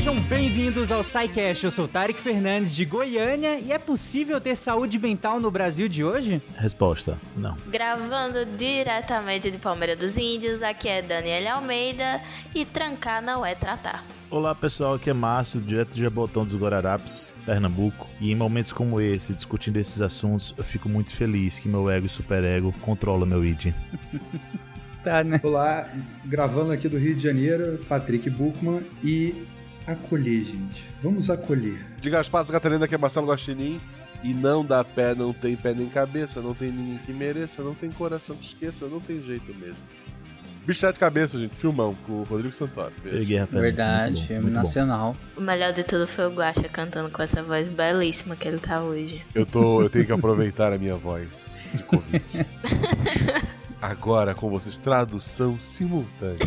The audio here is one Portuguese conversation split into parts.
Sejam bem-vindos ao SciCast. Eu sou Tarek Fernandes de Goiânia e é possível ter saúde mental no Brasil de hoje? Resposta: não. Gravando diretamente de Palmeira dos Índios, aqui é Daniela Almeida e trancar não é tratar. Olá pessoal, aqui é Márcio, direto de Jabotão dos Guararapes, Pernambuco. E em momentos como esse, discutindo esses assuntos, eu fico muito feliz que meu ego e superego controla meu id. tá, né? Olá, gravando aqui do Rio de Janeiro, Patrick Buchmann e acolher, gente. Vamos acolher. Diga as passas, Catarina, que é Marcelo Guaxinim. E não dá pé, não tem pé nem cabeça, não tem ninguém que mereça, não tem coração que esqueça, não tem jeito mesmo. Bicho Sete Cabeças, gente, filmão com o Rodrigo Santoro. Peguei a Verdade, filme nacional. Bom. O melhor de tudo foi o Guaxa cantando com essa voz belíssima que ele tá hoje. Eu, tô, eu tenho que aproveitar a minha voz de Covid. Agora com vocês, tradução simultânea.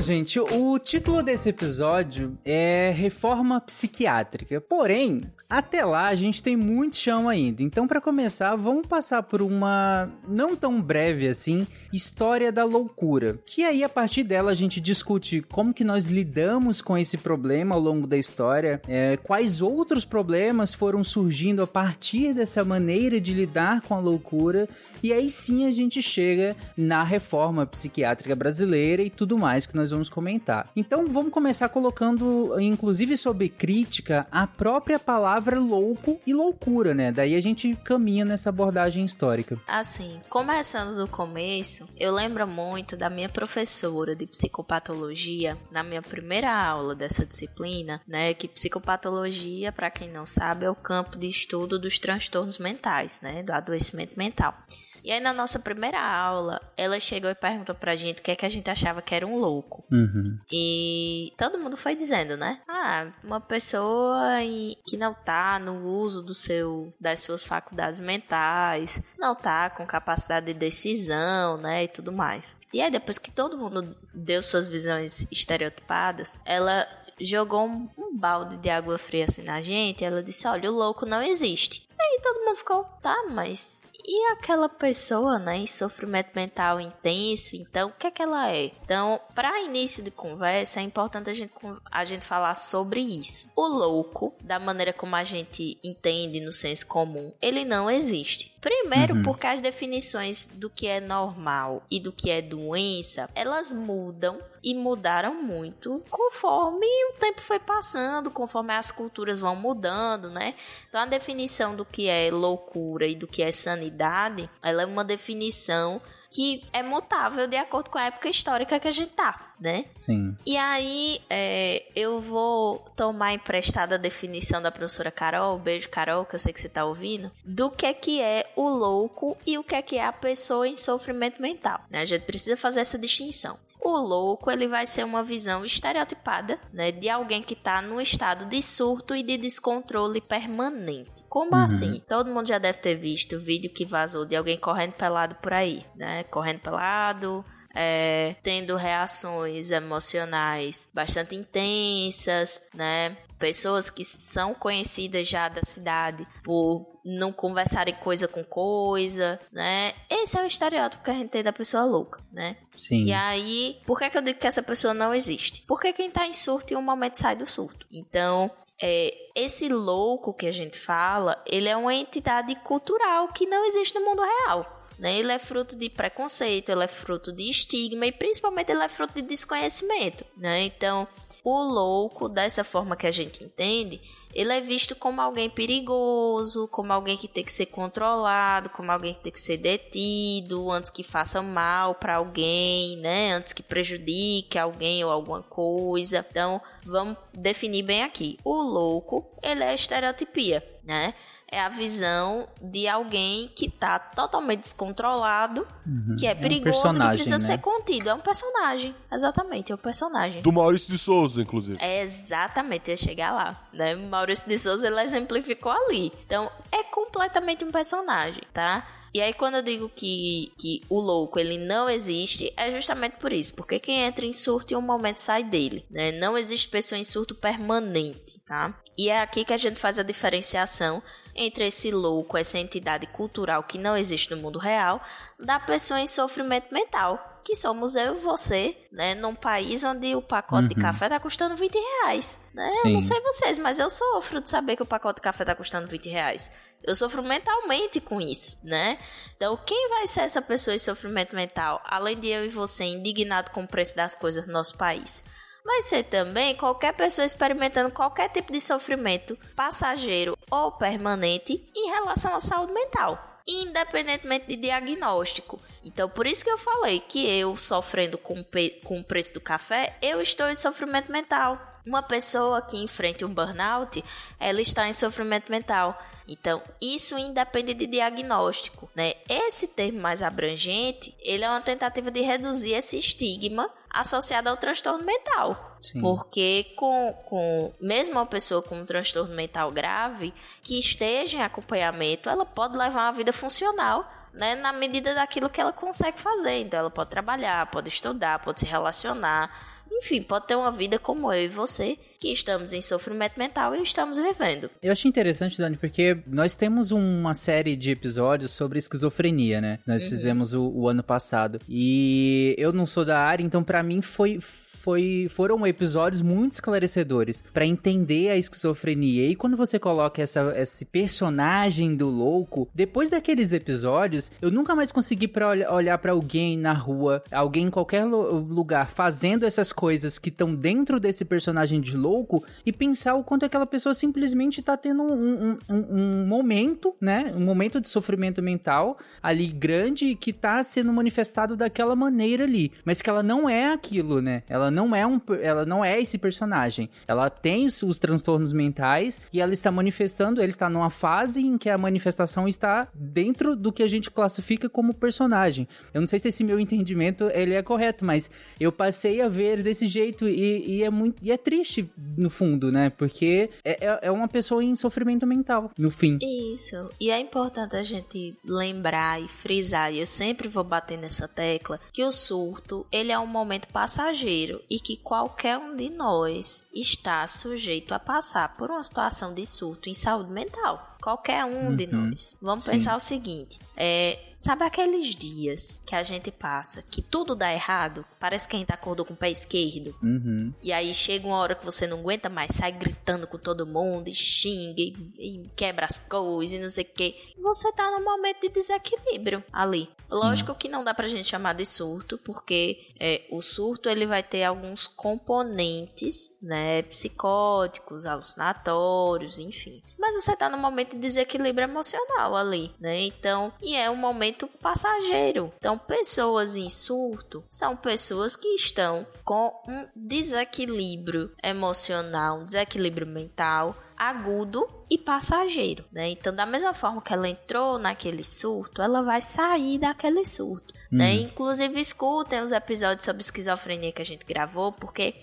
Gente, o título desse episódio é Reforma Psiquiátrica. Porém, até lá a gente tem muito chão ainda. Então, para começar, vamos passar por uma não tão breve assim história da loucura, que aí a partir dela a gente discute como que nós lidamos com esse problema ao longo da história, é, quais outros problemas foram surgindo a partir dessa maneira de lidar com a loucura, e aí sim a gente chega na reforma psiquiátrica brasileira e tudo mais que nós nós vamos comentar. Então vamos começar colocando, inclusive sob crítica, a própria palavra louco e loucura, né? Daí a gente caminha nessa abordagem histórica. Assim, começando do começo, eu lembro muito da minha professora de psicopatologia, na minha primeira aula dessa disciplina, né? Que psicopatologia, para quem não sabe, é o campo de estudo dos transtornos mentais, né? Do adoecimento mental. E aí, na nossa primeira aula, ela chegou e perguntou pra gente o que é que a gente achava que era um louco. Uhum. E todo mundo foi dizendo, né? Ah, uma pessoa que não tá no uso do seu, das suas faculdades mentais, não tá com capacidade de decisão, né? E tudo mais. E aí, depois que todo mundo deu suas visões estereotipadas, ela jogou um, um balde de água fria assim na gente. E ela disse: Olha, o louco não existe. Aí todo mundo ficou, tá, mas e aquela pessoa, né, em sofrimento mental intenso, então o que é que ela é? Então, para início de conversa, é importante a gente, a gente falar sobre isso. O louco, da maneira como a gente entende no senso comum, ele não existe. Primeiro, uhum. porque as definições do que é normal e do que é doença, elas mudam e mudaram muito conforme o tempo foi passando, conforme as culturas vão mudando, né? Então a definição do que é loucura e do que é sanidade, ela é uma definição que é mutável de acordo com a época histórica que a gente tá, né? Sim. E aí, é, eu vou tomar emprestada a definição da professora Carol, beijo Carol, que eu sei que você tá ouvindo, do que é que é o louco e o que é que é a pessoa em sofrimento mental, né? A gente precisa fazer essa distinção. O louco, ele vai ser uma visão estereotipada, né, de alguém que está num estado de surto e de descontrole permanente. Como uhum. assim? Todo mundo já deve ter visto o vídeo que vazou de alguém correndo pelado por aí, né? Correndo pelado, é, tendo reações emocionais bastante intensas, né? Pessoas que são conhecidas já da cidade por não conversarem coisa com coisa, né? Esse é o estereótipo que a gente tem da pessoa louca, né? Sim. E aí, por que, que eu digo que essa pessoa não existe? Porque quem tá em surto em um momento sai do surto. Então, é, esse louco que a gente fala, ele é uma entidade cultural que não existe no mundo real. Né? Ele é fruto de preconceito, ele é fruto de estigma e principalmente ele é fruto de desconhecimento. Né? Então, o louco, dessa forma que a gente entende, ele é visto como alguém perigoso, como alguém que tem que ser controlado, como alguém que tem que ser detido antes que faça mal para alguém, né? Antes que prejudique alguém ou alguma coisa. Então, vamos definir bem aqui. O louco, ele é estereotipia, né? É a visão de alguém que tá totalmente descontrolado, uhum. que é, é perigoso, um que precisa né? ser contido. É um personagem, exatamente, é um personagem. Do Maurício de Souza, inclusive. É exatamente, ia chegar lá, né? Maurício de Souza, ele exemplificou ali. Então, é completamente um personagem, tá? E aí quando eu digo que, que o louco ele não existe, é justamente por isso, porque quem entra em surto em um momento sai dele, né? Não existe pessoa em surto permanente, tá? E é aqui que a gente faz a diferenciação entre esse louco, essa entidade cultural que não existe no mundo real, da pessoa em sofrimento mental, que somos eu e você, né? Num país onde o pacote uhum. de café tá custando 20 reais. Né? Eu não sei vocês, mas eu sofro de saber que o pacote de café tá custando 20 reais. Eu sofro mentalmente com isso, né? Então, quem vai ser essa pessoa em sofrimento mental, além de eu e você, indignado com o preço das coisas no nosso país? Vai ser também qualquer pessoa experimentando qualquer tipo de sofrimento, passageiro ou permanente, em relação à saúde mental independentemente de diagnóstico. Então, por isso que eu falei que eu, sofrendo com, com o preço do café, eu estou em sofrimento mental. Uma pessoa que enfrenta um burnout, ela está em sofrimento mental. Então, isso independe de diagnóstico, né? Esse termo mais abrangente, ele é uma tentativa de reduzir esse estigma associado ao transtorno mental. Sim. Porque com, com mesmo uma pessoa com um transtorno mental grave que esteja em acompanhamento, ela pode levar uma vida funcional né, na medida daquilo que ela consegue fazer. Então, ela pode trabalhar, pode estudar, pode se relacionar, enfim, pode ter uma vida como eu e você, que estamos em sofrimento mental e estamos vivendo. Eu achei interessante, Dani, porque nós temos uma série de episódios sobre esquizofrenia, né? Nós uhum. fizemos o, o ano passado. E eu não sou da área, então para mim foi foi, foram episódios muito esclarecedores para entender a esquizofrenia. E quando você coloca essa, esse personagem do louco, depois daqueles episódios, eu nunca mais consegui pra olhar para alguém na rua, alguém em qualquer lugar fazendo essas coisas que estão dentro desse personagem de louco e pensar o quanto aquela pessoa simplesmente tá tendo um, um, um, momento, né? Um momento de sofrimento mental ali grande que tá sendo manifestado daquela maneira ali, mas que ela não é aquilo, né? Ela não é um, ela não é esse personagem. Ela tem os, os transtornos mentais e ela está manifestando, ele está numa fase em que a manifestação está dentro do que a gente classifica como personagem. Eu não sei se esse meu entendimento ele é correto, mas eu passei a ver desse jeito e, e é muito e é triste no fundo, né? Porque é, é, é uma pessoa em sofrimento mental no fim. Isso. E é importante a gente lembrar e frisar. E eu sempre vou bater nessa tecla que o surto ele é um momento passageiro e que qualquer um de nós está sujeito a passar por uma situação de surto em saúde mental. Qualquer um uhum. de nós. Vamos Sim. pensar o seguinte: é, sabe aqueles dias que a gente passa que tudo dá errado? Parece que a gente acordou com o pé esquerdo. Uhum. E aí chega uma hora que você não aguenta mais, sai gritando com todo mundo e xinga e, e quebra as coisas e não sei o que. Você tá num momento de desequilíbrio ali. Sim. Lógico que não dá pra gente chamar de surto, porque é, o surto ele vai ter alguns componentes, né, psicóticos, alucinatórios, enfim. Mas você tá num momento de desequilíbrio emocional ali, né? Então, e é um momento passageiro. Então, pessoas em surto são pessoas que estão com um desequilíbrio emocional, um desequilíbrio mental agudo e passageiro, né? Então, da mesma forma que ela entrou naquele surto, ela vai sair daquele surto. Né? Hum. Inclusive, escutem os episódios sobre esquizofrenia que a gente gravou, porque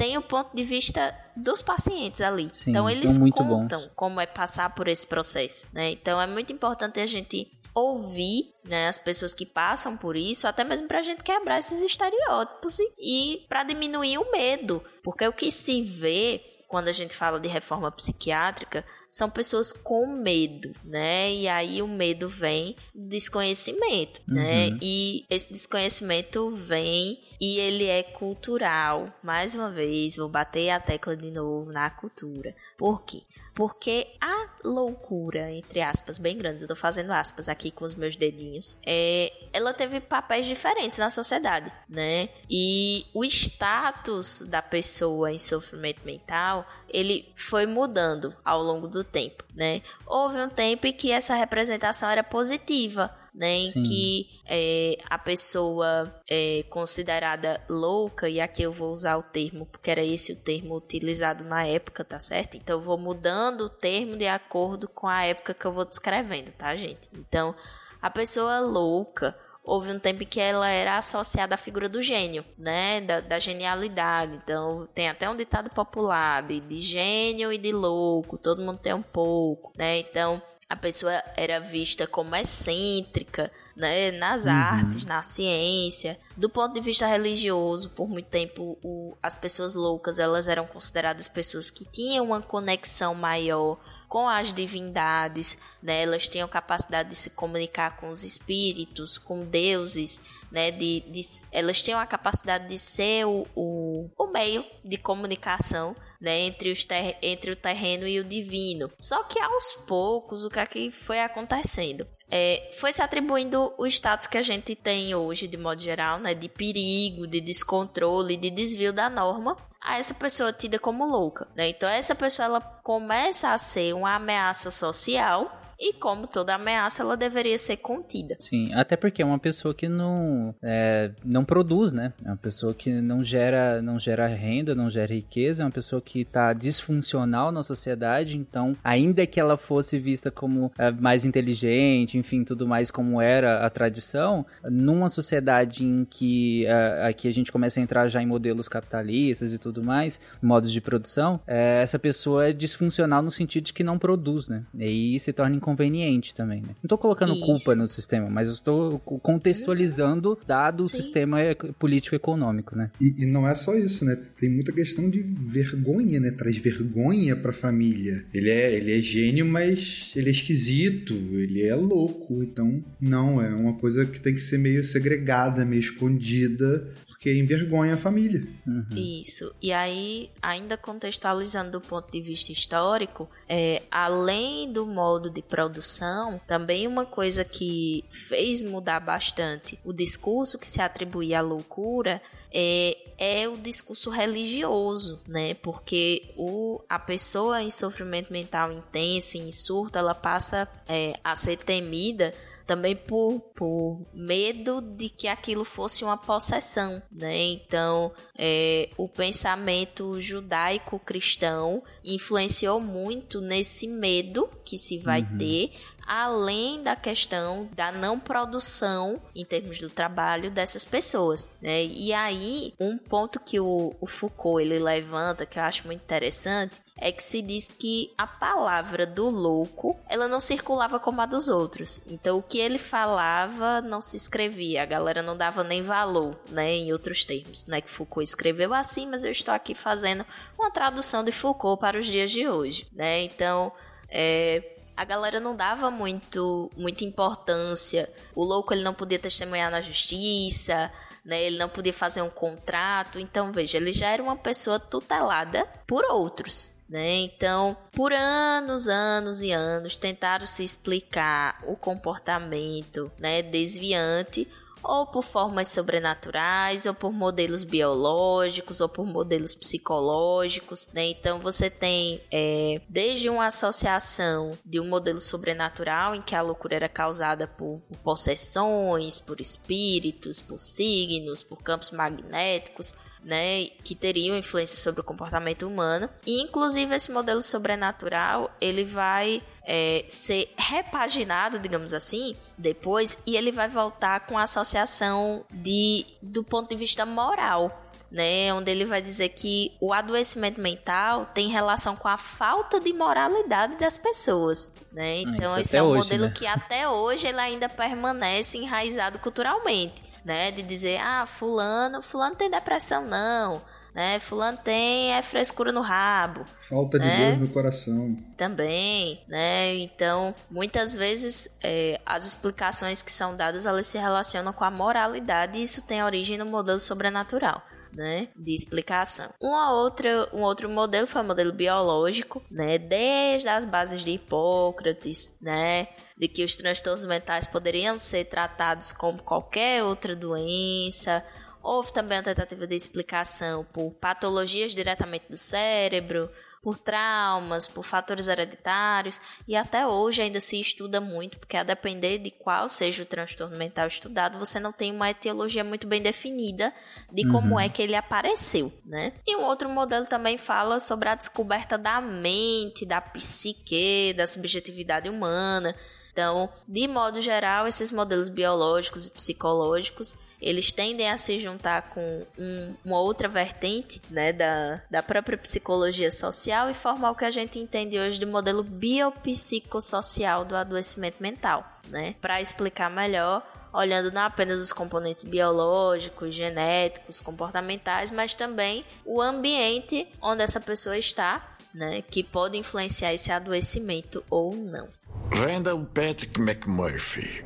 tem o ponto de vista dos pacientes ali. Sim, então eles contam bom. como é passar por esse processo, né? Então é muito importante a gente ouvir né, as pessoas que passam por isso, até mesmo para a gente quebrar esses estereótipos e, e para diminuir o medo, porque o que se vê quando a gente fala de reforma psiquiátrica são pessoas com medo, né? E aí o medo vem do desconhecimento, né? uhum. né? E esse desconhecimento vem e ele é cultural. Mais uma vez, vou bater a tecla de novo na cultura. Por quê? Porque a loucura, entre aspas, bem grandes, eu tô fazendo aspas aqui com os meus dedinhos, é, ela teve papéis diferentes na sociedade, né? E o status da pessoa em sofrimento mental, ele foi mudando ao longo do tempo, né? Houve um tempo em que essa representação era positiva, né, em Sim. que é, a pessoa é considerada louca, e aqui eu vou usar o termo, porque era esse o termo utilizado na época, tá certo? Então eu vou mudando o termo de acordo com a época que eu vou descrevendo, tá, gente? Então, a pessoa louca houve um tempo que ela era associada à figura do gênio, né? Da, da genialidade. Então, tem até um ditado popular de, de, gênio e de louco, todo mundo tem um pouco, né? Então, a pessoa era vista como excêntrica, né, nas uhum. artes, na ciência. Do ponto de vista religioso, por muito tempo, o, as pessoas loucas elas eram consideradas pessoas que tinham uma conexão maior com as divindades, né? Elas tinham capacidade de se comunicar com os espíritos, com deuses, né? De, de elas tinham a capacidade de ser o, o, o meio de comunicação né, entre, os ter entre o terreno e o divino. Só que aos poucos, o que é foi acontecendo? É, foi se atribuindo o status que a gente tem hoje, de modo geral, né, de perigo, de descontrole, de desvio da norma, a essa pessoa tida como louca. Né? Então, essa pessoa ela começa a ser uma ameaça social e como toda ameaça, ela deveria ser contida. Sim, até porque é uma pessoa que não, é, não produz, né? É uma pessoa que não gera, não gera renda, não gera riqueza, é uma pessoa que está disfuncional na sociedade, então, ainda que ela fosse vista como é, mais inteligente, enfim, tudo mais como era a tradição, numa sociedade em que é, aqui a gente começa a entrar já em modelos capitalistas e tudo mais, modos de produção, é, essa pessoa é disfuncional no sentido de que não produz, né? E aí se torna conveniente também, né? Não tô colocando Isso. culpa no sistema, mas eu estou contextualizando dado Sim. o sistema político-econômico, né? E, e, não é só isso, né? Tem muita questão de vergonha, né? Traz vergonha pra família. Ele é, ele é gênio, mas ele é esquisito, ele é louco. Então, não, é uma coisa que tem que ser meio segregada, meio escondida, porque envergonha a família. Uhum. Isso. E aí, ainda contextualizando do ponto de vista histórico, é, além do modo de produção, também uma coisa que fez mudar bastante o discurso que se atribuía à loucura é, é o discurso religioso, né? Porque o, a pessoa em sofrimento mental intenso, em surto, ela passa é, a ser temida também por, por medo de que aquilo fosse uma possessão, né? Então, é, o pensamento judaico-cristão influenciou muito nesse medo que se vai uhum. ter além da questão da não produção em termos do trabalho dessas pessoas, né? E aí, um ponto que o, o Foucault ele levanta que eu acho muito interessante é que se diz que a palavra do louco, ela não circulava como a dos outros. Então o que ele falava não se escrevia, a galera não dava nem valor, né, em outros termos, né, que Foucault escreveu assim, mas eu estou aqui fazendo uma tradução de Foucault para os dias de hoje, né? Então, é, a galera não dava muito, muita importância. O louco ele não podia testemunhar na justiça, né? Ele não podia fazer um contrato. Então, veja, ele já era uma pessoa tutelada por outros. Né? Então, por anos, anos e anos, tentaram se explicar o comportamento né, desviante ou por formas sobrenaturais, ou por modelos biológicos, ou por modelos psicológicos, né? Então você tem é, desde uma associação de um modelo sobrenatural em que a loucura era causada por, por possessões, por espíritos, por signos, por campos magnéticos, né, que teriam influência sobre o comportamento humano. E inclusive esse modelo sobrenatural, ele vai é, ser repaginado, digamos assim, depois, e ele vai voltar com a associação de, do ponto de vista moral. Né, onde ele vai dizer que o adoecimento mental tem relação com a falta de moralidade das pessoas, né? Ah, então esse é um hoje, modelo né? que até hoje ele ainda permanece enraizado culturalmente, né? De dizer, ah, fulano, fulano tem depressão não, né? Fulano tem é frescura no rabo. Falta de né? Deus no coração. Também, né? Então, muitas vezes é, as explicações que são dadas elas se relacionam com a moralidade e isso tem origem no modelo sobrenatural. Né, de explicação. Uma outra, um outro modelo foi o modelo biológico, né, desde as bases de Hipócrates, né, de que os transtornos mentais poderiam ser tratados como qualquer outra doença, Houve também a tentativa de explicação por patologias diretamente do cérebro, por traumas, por fatores hereditários, e até hoje ainda se estuda muito, porque a depender de qual seja o transtorno mental estudado, você não tem uma etiologia muito bem definida de como uhum. é que ele apareceu, né? E um outro modelo também fala sobre a descoberta da mente, da psique, da subjetividade humana, Então, de modo geral, esses modelos biológicos e psicológicos eles tendem a se juntar com um, uma outra vertente né, da, da própria psicologia social e formar o que a gente entende hoje de modelo biopsicossocial do adoecimento mental. Né? Para explicar melhor, olhando não apenas os componentes biológicos, genéticos, comportamentais, mas também o ambiente onde essa pessoa está, né, que pode influenciar esse adoecimento ou não. Randall Patrick McMurphy,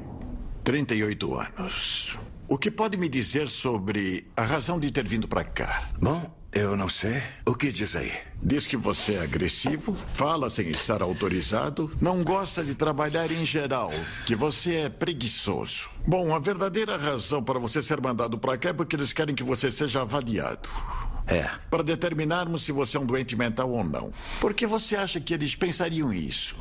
38 anos. O que pode me dizer sobre a razão de ter vindo para cá? Bom, eu não sei. O que diz aí? Diz que você é agressivo, fala sem estar autorizado, não gosta de trabalhar em geral, que você é preguiçoso. Bom, a verdadeira razão para você ser mandado para cá é porque eles querem que você seja avaliado. É. Para determinarmos se você é um doente mental ou não. Por que você acha que eles pensariam isso?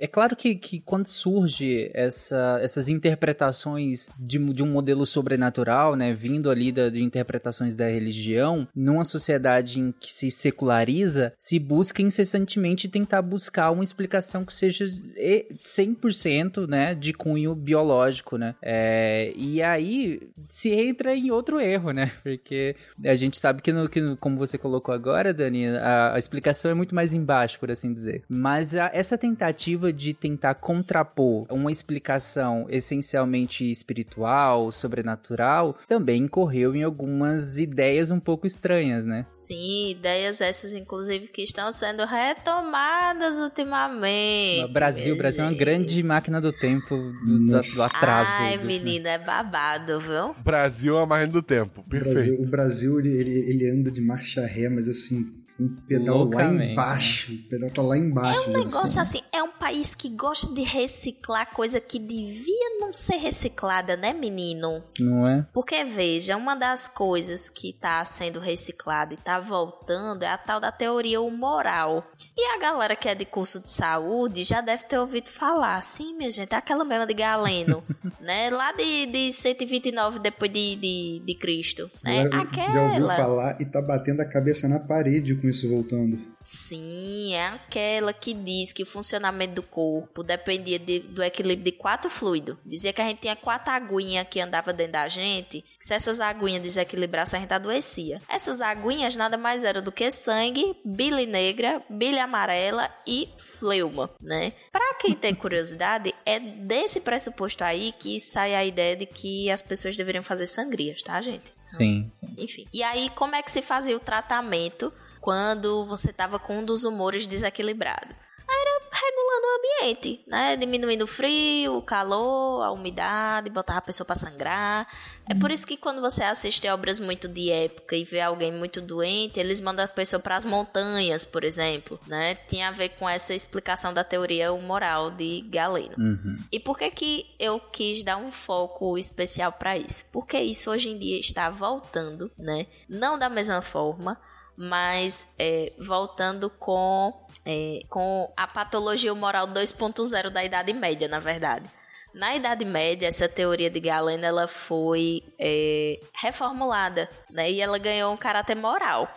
É claro que, que quando surge essa, essas interpretações de, de, um modelo sobrenatural, né, vindo ali da, de interpretações da religião, numa sociedade em que se seculariza, se busca incessantemente tentar buscar uma explicação que seja 100% né, de cunho biológico, né? É, e aí se entra em outro erro, né? Porque a gente sabe que, no, que no, como você colocou agora, Dani, a, a, explicação é muito mais embaixo, por assim dizer. Mas a, essa tentativa de tentar contrapor uma explicação essencialmente espiritual, sobrenatural, também incorreu em algumas ideias um pouco estranhas, né? Sim, ideias essas, inclusive, que estão sendo retomadas ultimamente. O Brasil, o Brasil é uma grande máquina do tempo do, do atraso. Ai, do... menina, é babado, viu? Brasil é a máquina do tempo, perfeito. O Brasil, o Brasil ele, ele, ele anda de marcha ré, mas assim, um pedal Loucamente, lá embaixo. Né? O pedal tá lá embaixo. É um negócio assim. assim, é um país que gosta de reciclar coisa que devia não ser reciclada, né, menino? Não é? Porque, veja, uma das coisas que tá sendo reciclada e tá voltando é a tal da teoria humoral. E a galera que é de curso de saúde já deve ter ouvido falar, sim, minha gente, é aquela mesma de Galeno, né? Lá de, de 129 depois de, de, de Cristo, né? Já, aquela. Já ouviu falar e tá batendo a cabeça na parede com isso voltando. Sim, é aquela que diz que o funcionamento do corpo dependia de, do equilíbrio de quatro fluidos. Dizia que a gente tinha quatro aguinhas que andava dentro da gente, que se essas aguinhas desequilibrassem, a gente adoecia. Essas aguinhas nada mais eram do que sangue, bile negra, bile amarela e fleuma, né? Para quem tem curiosidade, é desse pressuposto aí que sai a ideia de que as pessoas deveriam fazer sangrias, tá, gente? Sim, sim. Enfim. E aí, como é que se fazia o tratamento quando você estava com um dos humores desequilibrado. Era regulando o ambiente, né? Diminuindo o frio, o calor, a umidade, botava a pessoa para sangrar. É por isso que quando você assiste obras muito de época e vê alguém muito doente, eles mandam a pessoa para as montanhas, por exemplo, né? Tinha a ver com essa explicação da teoria moral de Galeno. Uhum. E por que que eu quis dar um foco especial para isso? Porque isso hoje em dia está voltando, né? Não da mesma forma, mas é, voltando com, é, com a patologia moral 2.0 da Idade Média, na verdade. Na Idade Média, essa teoria de Galeno ela foi é, reformulada né, e ela ganhou um caráter moral.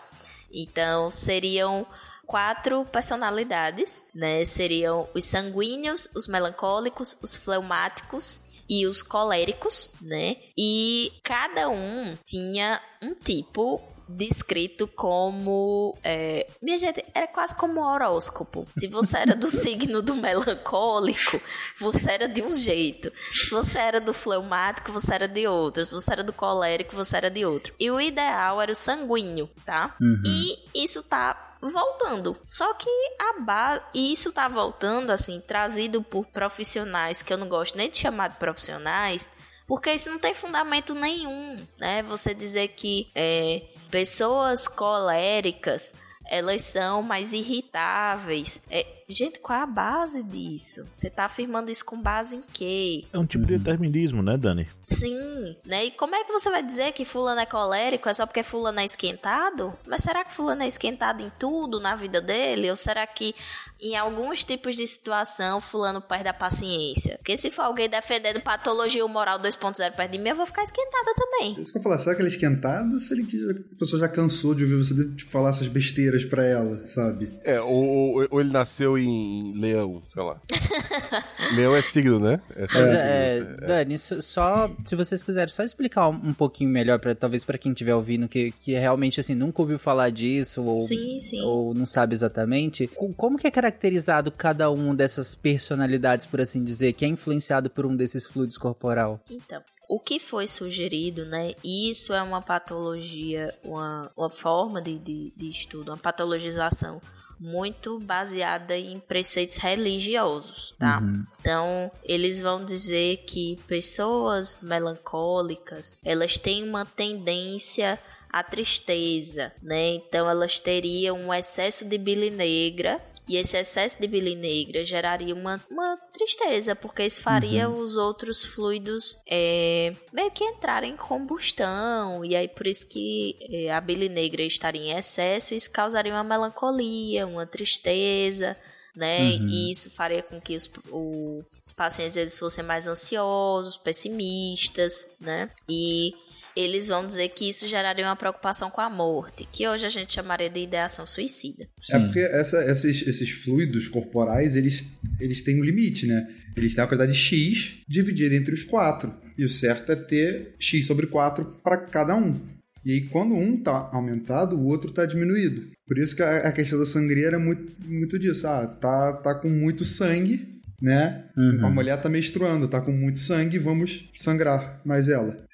Então, seriam quatro personalidades, né? Seriam os sanguíneos, os melancólicos, os fleumáticos e os coléricos, né? E cada um tinha um tipo descrito como. É, minha gente, era quase como um horóscopo. Se você era do signo do melancólico, você era de um jeito. Se você era do fleumático, você era de outro. Se você era do colérico, você era de outro. E o ideal era o sanguíneo, tá? Uhum. E isso tá voltando. Só que a base. E isso tá voltando, assim, trazido por profissionais que eu não gosto nem de chamar de profissionais. Porque isso não tem fundamento nenhum, né? Você dizer que é, pessoas coléricas elas são mais irritáveis. É, gente, qual é a base disso? Você tá afirmando isso com base em quê? É um tipo de determinismo, né, Dani? Sim, né? E como é que você vai dizer que fulano é colérico é só porque fulano é esquentado? Mas será que fulano é esquentado em tudo na vida dele? Ou será que em alguns tipos de situação, fulano perde a paciência. Porque se for alguém defendendo patologia moral 2.0 perto de mim, eu vou ficar esquentada também. Isso que eu falar, será que ele é esquentado se ele, a pessoa já cansou de ouvir você falar essas besteiras maneiras para ela, sabe? É, ou, ou, ele nasceu em leão, sei lá. leão é signo, né? É, Mas, é, é, Dani, só se vocês quiserem só explicar um pouquinho melhor para talvez para quem estiver ouvindo que, que realmente assim nunca ouviu falar disso ou, sim, sim. ou não sabe exatamente, como que é caracterizado cada um dessas personalidades, por assim dizer, que é influenciado por um desses fluidos corporal? Então, o que foi sugerido, né? Isso é uma patologia, uma, uma forma de, de, de estudo, uma patologização muito baseada em preceitos religiosos, tá? Uhum. Então, eles vão dizer que pessoas melancólicas, elas têm uma tendência à tristeza, né? Então, elas teriam um excesso de bile negra e esse excesso de bile negra geraria uma, uma tristeza, porque isso faria uhum. os outros fluidos é, meio que entrarem em combustão. E aí por isso que é, a bile negra estaria em excesso, isso causaria uma melancolia, uma tristeza. Né? Uhum. E isso faria com que os, o, os pacientes eles fossem mais ansiosos, pessimistas, né? E eles vão dizer que isso geraria uma preocupação com a morte, que hoje a gente chamaria de ideação suicida. É porque essa, esses, esses fluidos corporais, eles, eles têm um limite, né? Eles têm a quantidade X dividida entre os quatro. E o certo é ter X sobre 4 para cada um. E aí, quando um está aumentado, o outro está diminuído. Por isso que a, a, questão da sangria era muito, muito disso. Ah, tá, tá com muito sangue, né? Uhum. A mulher tá menstruando, tá com muito sangue, vamos sangrar mais ela.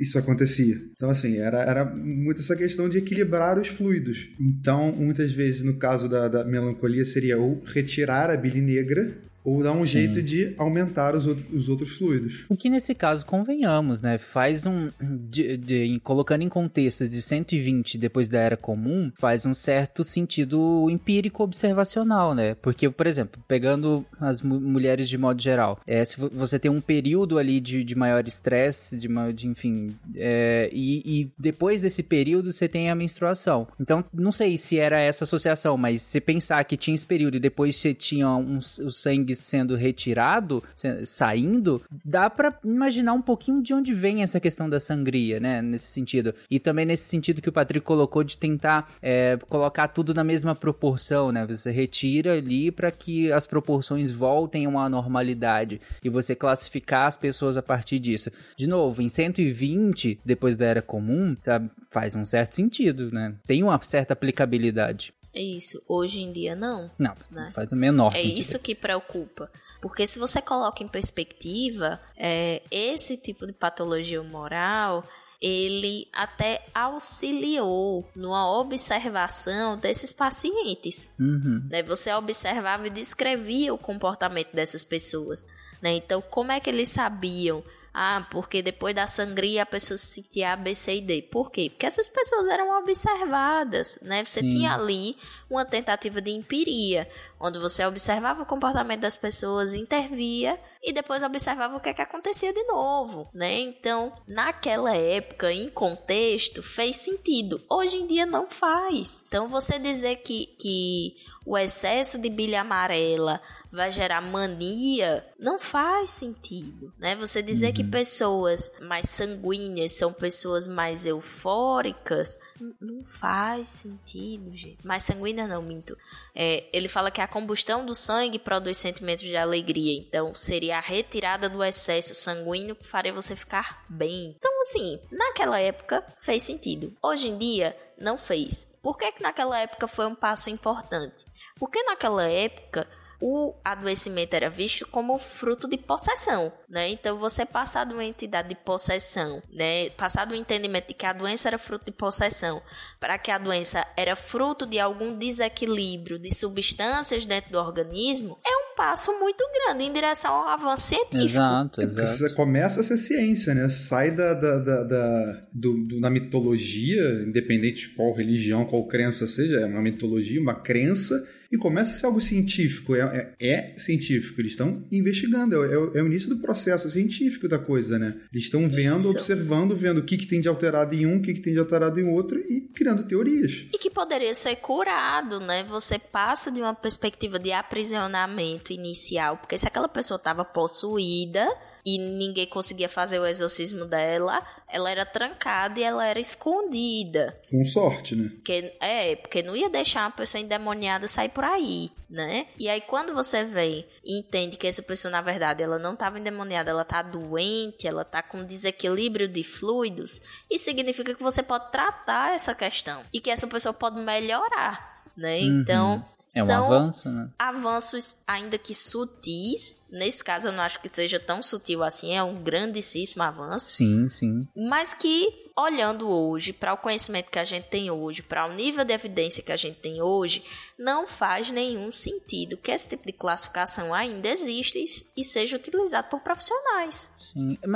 Isso acontecia. Então, assim, era, era muito essa questão de equilibrar os fluidos. Então, muitas vezes, no caso da, da melancolia, seria ou retirar a bile negra ou dar um Sim. jeito de aumentar os, outro, os outros fluidos. O que nesse caso, convenhamos, né? Faz um. De, de, colocando em contexto de 120 depois da era comum, faz um certo sentido empírico observacional, né? Porque, por exemplo, pegando as mulheres de modo geral, é, se você tem um período ali de, de maior estresse, de, de enfim, é, e, e depois desse período você tem a menstruação. Então, não sei se era essa associação, mas se pensar que tinha esse período e depois você tinha um, o sangue sendo retirado, saindo, dá para imaginar um pouquinho de onde vem essa questão da sangria, né? Nesse sentido. E também nesse sentido que o Patrick colocou de tentar é, colocar tudo na mesma proporção, né? Você retira ali para que as proporções voltem a uma normalidade e você classificar as pessoas a partir disso. De novo, em 120, depois da era comum, sabe? Faz um certo sentido, né? Tem uma certa aplicabilidade. É isso. Hoje em dia, não. Não, né? faz o menor é sentido. É isso que preocupa. Porque se você coloca em perspectiva, é, esse tipo de patologia moral ele até auxiliou numa observação desses pacientes. Uhum. Né? Você observava e descrevia o comportamento dessas pessoas. Né? Então, como é que eles sabiam ah, porque depois da sangria a pessoa se sentia A, B, C e D. Por quê? Porque essas pessoas eram observadas, né? Você Sim. tinha ali uma tentativa de empiria, onde você observava o comportamento das pessoas, intervia e depois observava o que, é que acontecia de novo, né? Então, naquela época, em contexto, fez sentido. Hoje em dia não faz. Então, você dizer que, que o excesso de bilha amarela vai gerar mania, não faz sentido, né? Você dizer uhum. que pessoas mais sanguíneas são pessoas mais eufóricas, não faz sentido, gente. Mais sanguínea não, minto. É, ele fala que a combustão do sangue produz sentimentos de alegria, então seria a retirada do excesso sanguíneo que faria você ficar bem. Então, assim, naquela época fez sentido. Hoje em dia, não fez. Por que, que naquela época foi um passo importante? Porque naquela época o adoecimento era visto como fruto de possessão, né? Então você passar de uma entidade de possessão, né, passar do entendimento de que a doença era fruto de possessão, para que a doença era fruto de algum desequilíbrio de substâncias dentro do organismo, é um passo muito grande em direção ao avanço científico. Exato, exato. Você começa a ser ciência, né? Sai da, da, da, da do, do, da mitologia, independente de qual religião, qual crença seja, é uma mitologia, uma crença e começa a ser algo científico. É, é, é científico. Eles estão investigando. É, é, é, o início do processo científico da coisa, né? Eles estão vendo, Isso. observando, vendo o que, que tem de alterado em um, o que, que tem de alterado em outro e criando teorias. E que poderia ser curado, né? Você passa de uma perspectiva de aprisionamento inicial, porque se aquela pessoa estava possuída e ninguém conseguia fazer o exorcismo dela, ela era trancada e ela era escondida. Com sorte, né? Porque, é, porque não ia deixar uma pessoa endemoniada sair por aí, né? E aí quando você vem e entende que essa pessoa, na verdade, ela não estava endemoniada, ela tá doente, ela tá com desequilíbrio de fluidos, isso significa que você pode tratar essa questão e que essa pessoa pode melhorar, né? Uhum. Então, É um são avanço, né? avanços, ainda que sutis. Nesse caso, eu não acho que seja tão sutil assim, é um grandíssimo avanço. Sim, sim. Mas que, olhando hoje, para o conhecimento que a gente tem hoje, para o nível de evidência que a gente tem hoje, não faz nenhum sentido que esse tipo de classificação ainda exista e- e seja utilizado por profissionais.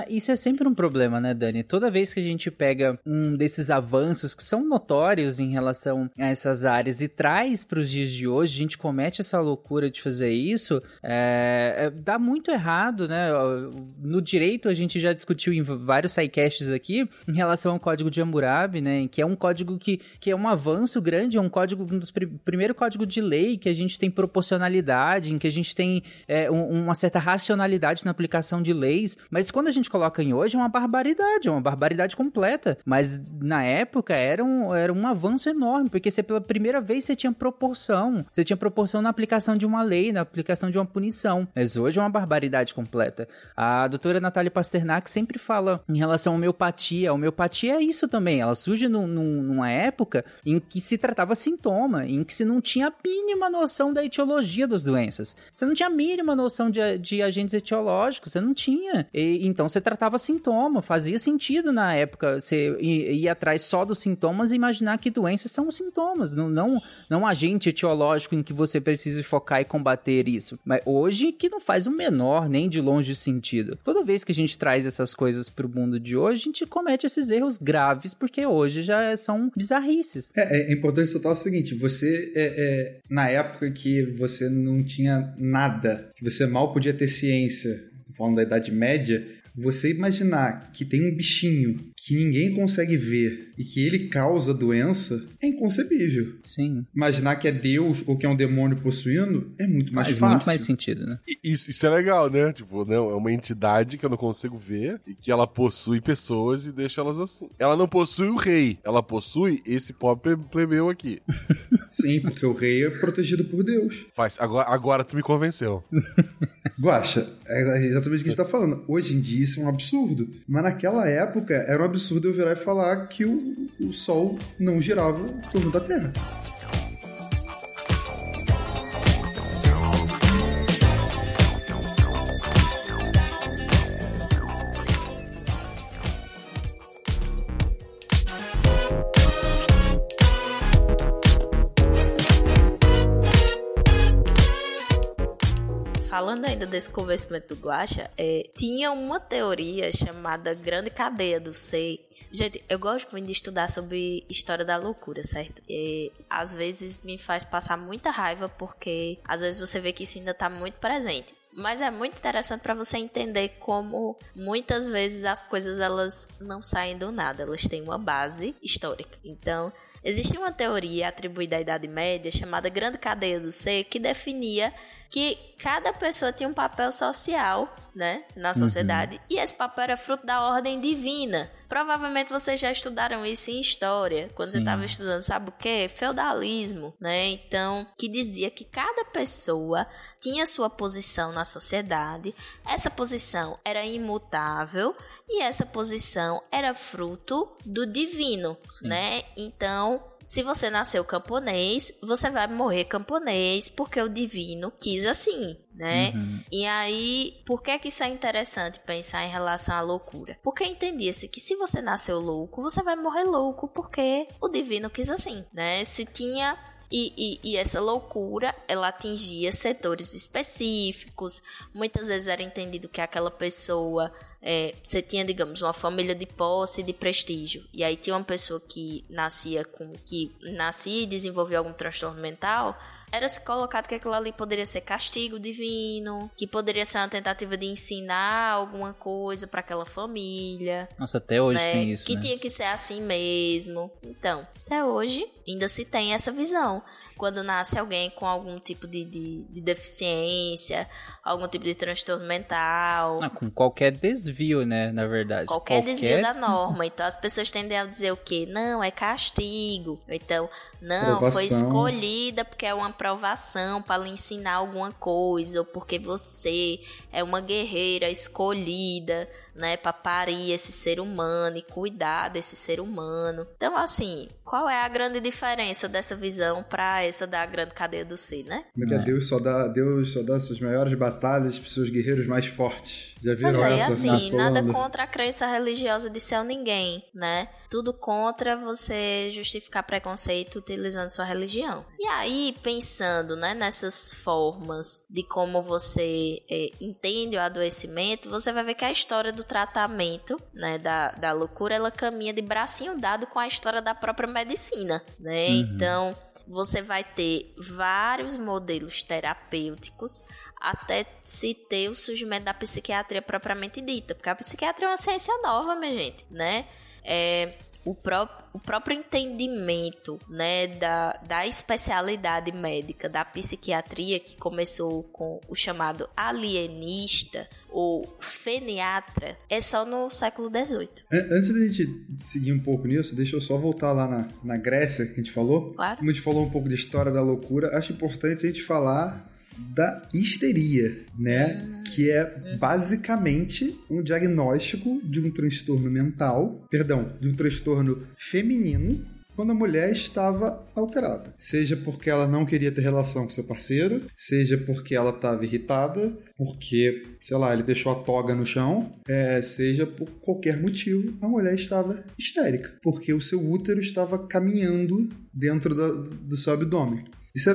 Isso é sempre um problema, né, Dani? Toda vez que a gente pega um desses avanços que são notórios em relação a essas áreas e traz para os dias de hoje, a gente comete essa loucura de fazer isso, é, é, dá muito errado, né? No direito, a gente já discutiu em vários sidecasts aqui em relação ao código de Hammurabi, né? Que é um código que, que é um avanço grande, é um código, um dos pri primeiro código de lei que a gente tem proporcionalidade, em que a gente tem é, um- uma certa racionalidade na aplicação de leis, mas quando a gente coloca em hoje é uma barbaridade, é uma barbaridade completa. Mas na época era um, era um avanço enorme, porque você pela primeira vez você tinha proporção, você tinha proporção na aplicação de uma lei, na aplicação de uma punição. Mas hoje é uma barbaridade completa. A doutora Natália Pasternak sempre fala em relação à homeopatia. A homeopatia é isso também, ela surge num- num- numa época em que se tratava sintoma, em que se não tinha a mínima noção da etiologia das doenças. Você não tinha a mínima noção de, de agentes etiológicos, você não tinha. E, então você tratava sintoma, fazia sentido na época você ir, atrás só dos sintomas e imaginar que doenças são os sintomas, não, não, não agente etiológico em que você precisa focar e combater isso. Mas hoje que não faz o menor, nem de longe sentido. Toda vez que a gente traz essas coisas pro mundo de hoje, a gente comete esses erros graves, porque hoje já são bizarrices. É, é importante notar o seguinte: você, é, é, na época que você não tinha nada, que você mal podia ter ciência, falando da Idade Média, você imaginar que tem um bichinho que ninguém consegue ver e que ele causa doença é inconcebível. Sim. Imaginar que é Deus ou que é um demônio possuindo é muito mais Faz fácil. muito mais sentido, né? E Isso, isso é legal, né? Tipo, né? é uma entidade que eu não consigo ver e que ela possui pessoas e deixa elas assim. Ela não possui o rei, ela possui esse pobre ple- plebeu aqui. Sim, porque o rei é protegido por Deus. Faz, agora, agora tu me convenceu. Guaxa, é exatamente o que você está falando. Hoje em dia isso é um absurdo. Mas naquela época era um absurdo eu virar e falar que o, o Sol não girava em torno da Terra. Falando ainda desse convencimento do Guaxa, é, tinha uma teoria chamada Grande Cadeia do Ser. Gente, eu gosto muito de estudar sobre história da loucura, certo? E às vezes me faz passar muita raiva porque às vezes você vê que isso ainda tá muito presente. Mas é muito interessante para você entender como muitas vezes as coisas elas não saem do nada, elas têm uma base histórica. Então, existia uma teoria atribuída à Idade Média chamada Grande Cadeia do Ser que definia que cada pessoa tinha um papel social, né, na sociedade, e esse papel era fruto da ordem divina. Provavelmente vocês já estudaram isso em história, quando você Sim. estava estudando, sabe o quê? Feudalismo, né? Então, que dizia que cada pessoa tinha sua posição na sociedade, essa posição era imutável e essa posição era fruto do divino, né? Então, se você nasceu camponês, você vai morrer camponês porque o divino quis assim, né? E aí, por que que isso é interessante pensar em relação à loucura? Porque entendia-se que se você nasceu louco, você vai morrer louco porque o divino quis assim, né? Se tinha e, e- e essa loucura, ela atingia setores específicos. Muitas vezes era entendido que aquela pessoa é, você tinha, digamos, uma família de posse e de prestígio. E aí tinha uma pessoa que nascia com que nascia e desenvolvia algum transtorno mental. Era se colocado que aquilo ali poderia ser castigo divino, que poderia ser uma tentativa de ensinar alguma coisa para aquela família Nossa, até hoje né, tem isso, que né? tinha que ser assim mesmo. Então, até hoje ainda se tem essa visão. Quando nasce alguém com algum tipo de, de, de deficiência, algum tipo de transtorno mental. Ah, com qualquer desvio, né? Na verdade. Qualquer, qualquer, desvio da norma. Então as pessoas tendem a dizer o quê? Não, é castigo. Então, não, Provação. foi escolhida porque é uma aprovação para lhe ensinar alguma coisa, ou porque você é uma guerreira escolhida né, para parir esse ser humano e cuidar desse ser humano. Então, assim, qual é a grande diferença dessa visão para essa da grande cadeia do ser, né? Porque é. Deus só dá, Deus só dá suas maiores batalhas para seus guerreiros mais fortes. Já viram Olha, essa? assim, nada contra a crença religiosa de céu ninguém, né? Tudo contra você justificar preconceito utilizando sua religião. E aí, pensando, né, nessas formas de como você é, entende o adoecimento, você vai ver que a história do tratamento, né, da, da loucura, ela caminha de bracinho dado com a história da própria medicina, né? Uhum. Então, você vai ter vários modelos terapêuticos até se ter o surgimento da psiquiatria propriamente dita, porque a psiquiatria é uma ciência nova, minha gente, né? É, o, pró o próprio entendimento né, da, da especialidade médica da psiquiatria, que começou com o chamado alienista ou feniatra, é só no século XVIII. Antes da gente seguir um pouco nisso, deixa eu só voltar lá na, na Grécia que a gente falou. Claro. Como a gente falou um pouco da história da loucura, acho importante a gente falar da histeria, né? Hum. Que é basicamente um diagnóstico de um transtorno mental, perdão, de um transtorno feminino quando a mulher estava alterada. Seja porque ela não queria ter relação com seu parceiro, seja porque ela estava irritada, porque, sei lá, ele deixou a toga no chão, é, seja por qualquer motivo, a mulher estava histérica, porque o seu útero estava caminhando dentro do, do seu abdômen. Isso é,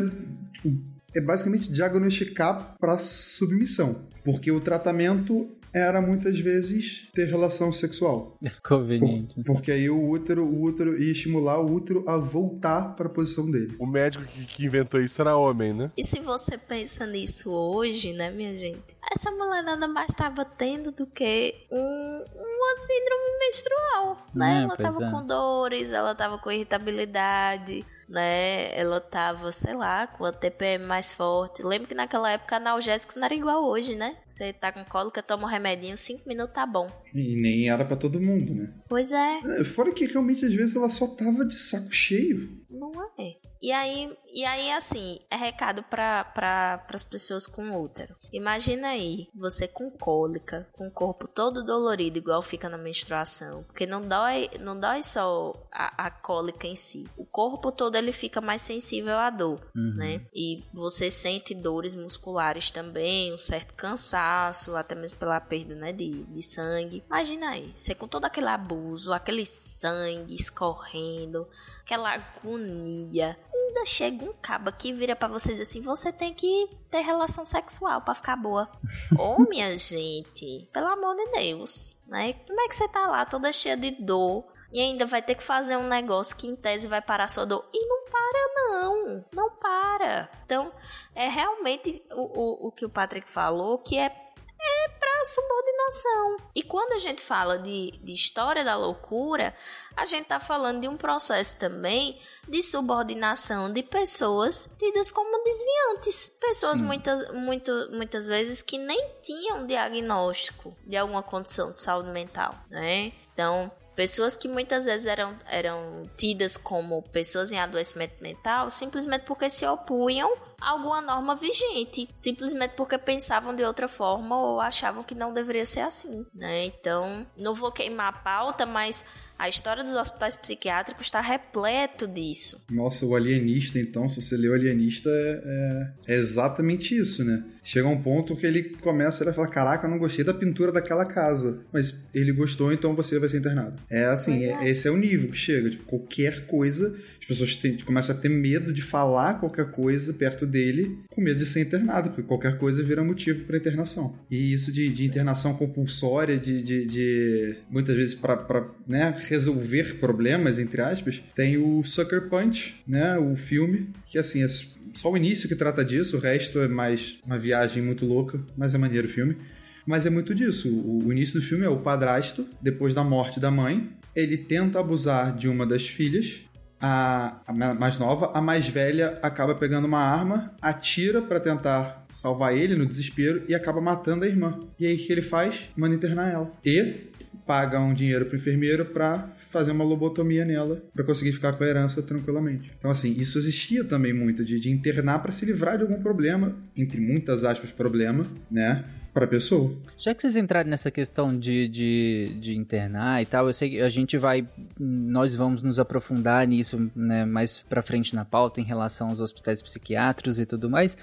tipo, é basicamente diagnosticar para submissão, porque o tratamento era muitas vezes ter relação sexual. Conveniente. Por, porque aí o útero, o útero ia estimular o útero a voltar para a posição dele. O médico que, que, inventou isso era homem, né? E se você pensa nisso hoje, né, minha gente? Essa mulher nada mais estava tendo do que um, uma síndrome menstrual, né? É, ela estava é. com dores, ela estava com irritabilidade né? Ela tava, sei lá, com a TPM mais forte. Lembro que naquela época analgésico não era igual hoje, né? Você tá com cólica, toma um remedinho, cinco minutos tá bom. E nem era para todo mundo, né? Pois é. é. Fora que realmente às vezes ela só tava de saco cheio. Não é. E aí, e aí assim, é recado para pra, as pessoas com útero. Imagina aí, você com cólica, com o corpo todo dolorido, igual fica na menstruação. Porque não dói, não dói só a, a cólica em si. O corpo todo ele fica mais sensível à dor, uhum. né? E você sente dores musculares também, um certo cansaço, até mesmo pela perda né, de, de sangue. Imagina aí, você com todo aquele abuso, aquele sangue escorrendo aquela agonia. Ainda chega um cabo que vira para você dizer assim: você tem que ter relação sexual para ficar boa. Ô, oh, minha gente, pelo amor de Deus, né? Como é que você tá lá toda cheia de dor e ainda vai ter que fazer um negócio que em tese vai parar sua dor? E não para, não. Não para. Então, é realmente o, o, o que o Patrick falou, que é é subordinação. E quando a gente fala de, de história da loucura, a gente está falando de um processo também de subordinação de pessoas tidas como desviantes. Pessoas muitas, muito, muitas vezes que nem tinham diagnóstico de alguma condição de saúde mental, né? Então, Pessoas que muitas vezes eram, eram tidas como pessoas em adoecimento mental simplesmente porque se opunham a alguma norma vigente, simplesmente porque pensavam de outra forma ou achavam que não deveria ser assim, né? Então, não vou queimar a pauta, mas a história dos hospitais psiquiátricos está repleto disso. Nossa, o Alienista, então, se você lê o Alienista, é, é exatamente isso, né? Chega um ponto que ele começa a falar: Caraca, eu não gostei da pintura daquela casa. Mas ele gostou, então você vai ser internado. É assim, é, esse é o nível que chega. Tipo, qualquer coisa pessoas têm, começam a ter medo de falar qualquer coisa perto dele, com medo de ser internado, porque qualquer coisa vira motivo para internação. E isso de, de internação compulsória, de, de, de muitas vezes para né, resolver problemas, entre aspas, tem o Sucker Punch, né, o filme, que assim, é só o início que trata disso, o resto é mais uma viagem muito louca, mas é maneiro o filme. Mas é muito disso. O, início do filme é o padrasto, depois da morte da mãe, ele tenta abusar de uma das filhas a, a mais nova, a mais velha acaba pegando uma arma, atira para tentar salvar ele no desespero e acaba matando a irmã. E aí o que ele faz? Manda internar ela. E paga um dinheiro pro enfermeiro para fazer uma lobotomia nela para conseguir ficar com a herança tranquilamente. Então assim, isso existia também muito de, de internar para se livrar de algum problema, entre muitas aspas problema, né? para a pessoa. Já que vocês entraram nessa questão de, de, de, internar e tal, eu sei que a gente vai, nós vamos nos aprofundar nisso né, mais para frente na pauta em relação aos hospitais psiquiátricos e tudo mais.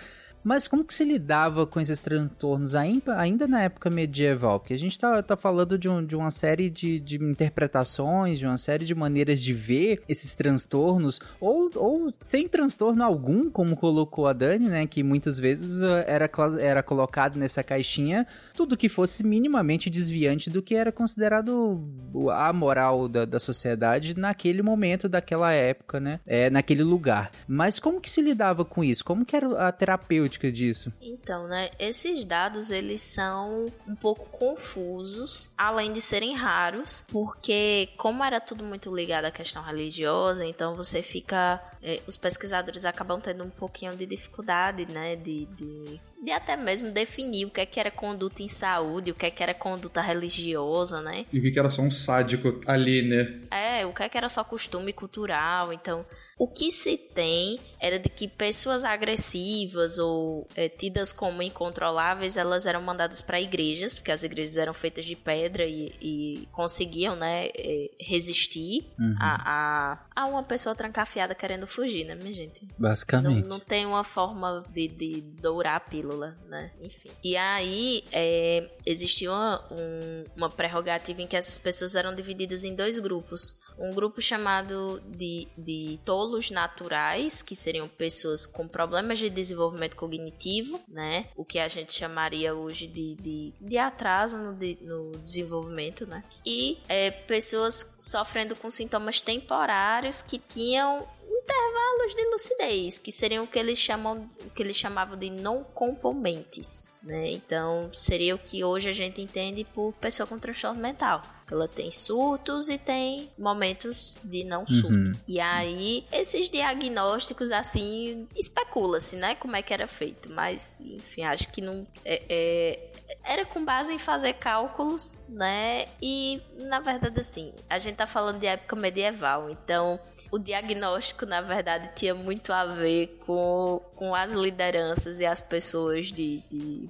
Mas como que se lidava com esses transtornos ainda, na época medieval? Porque a gente está tá falando de, um, de uma série de, de interpretações, de uma série de maneiras de ver esses transtornos, ou, ou sem transtorno algum, como colocou a Dani, né? Que muitas vezes uh, era, era colocado nessa caixinha tudo que fosse minimamente desviante do que era considerado a moral da, da sociedade naquele momento, daquela época, né? É, naquele lugar. Mas como que se lidava com isso? Como que era a terapêutica? Disso? Então, né, esses dados eles são um pouco confusos, além de serem raros, porque como era tudo muito ligado à questão religiosa, então você fica é, os pesquisadores acabam tendo um pouquinho de dificuldade, né, de, de, de, até mesmo definir o que é que era conduta em saúde, o que é que era conduta religiosa, né? E o que era só um sádico ali, né? É, o que é que era só costume cultural, então... O que se tem era de que pessoas agressivas ou é, tidas como incontroláveis, elas eram mandadas para igrejas, porque as igrejas eram feitas de pedra e, e conseguiam, né, é, resistir uhum. a, a, a, uma pessoa trancafiada querendo fugir, né, minha gente? Basicamente. Não, não tem uma forma de, de, dourar a pílula, né? Enfim. E aí, é, existia uma, um, uma prerrogativa em que essas pessoas eram divididas em dois grupos um grupo chamado de, de tolos naturais, que seriam pessoas com problemas de desenvolvimento cognitivo, né? O que a gente chamaria hoje de, de, de atraso no, de, no desenvolvimento, né? E é, pessoas sofrendo com sintomas temporários que tinham intervalos de lucidez, que seriam o que eles chamam, o que eles chamavam de não componentes, né? Então, seria o que hoje a gente entende por pessoa com transtorno mental. Ela tem surtos e tem momentos de não surto. Uhum. E aí, esses diagnósticos, assim, especula-se, né? Como é que era feito. Mas, enfim, acho que não. É, é, era com base em fazer cálculos, né? E, na verdade, assim, a gente tá falando de época medieval, então o diagnóstico, na verdade, tinha muito a ver com, com as lideranças e as pessoas de, de,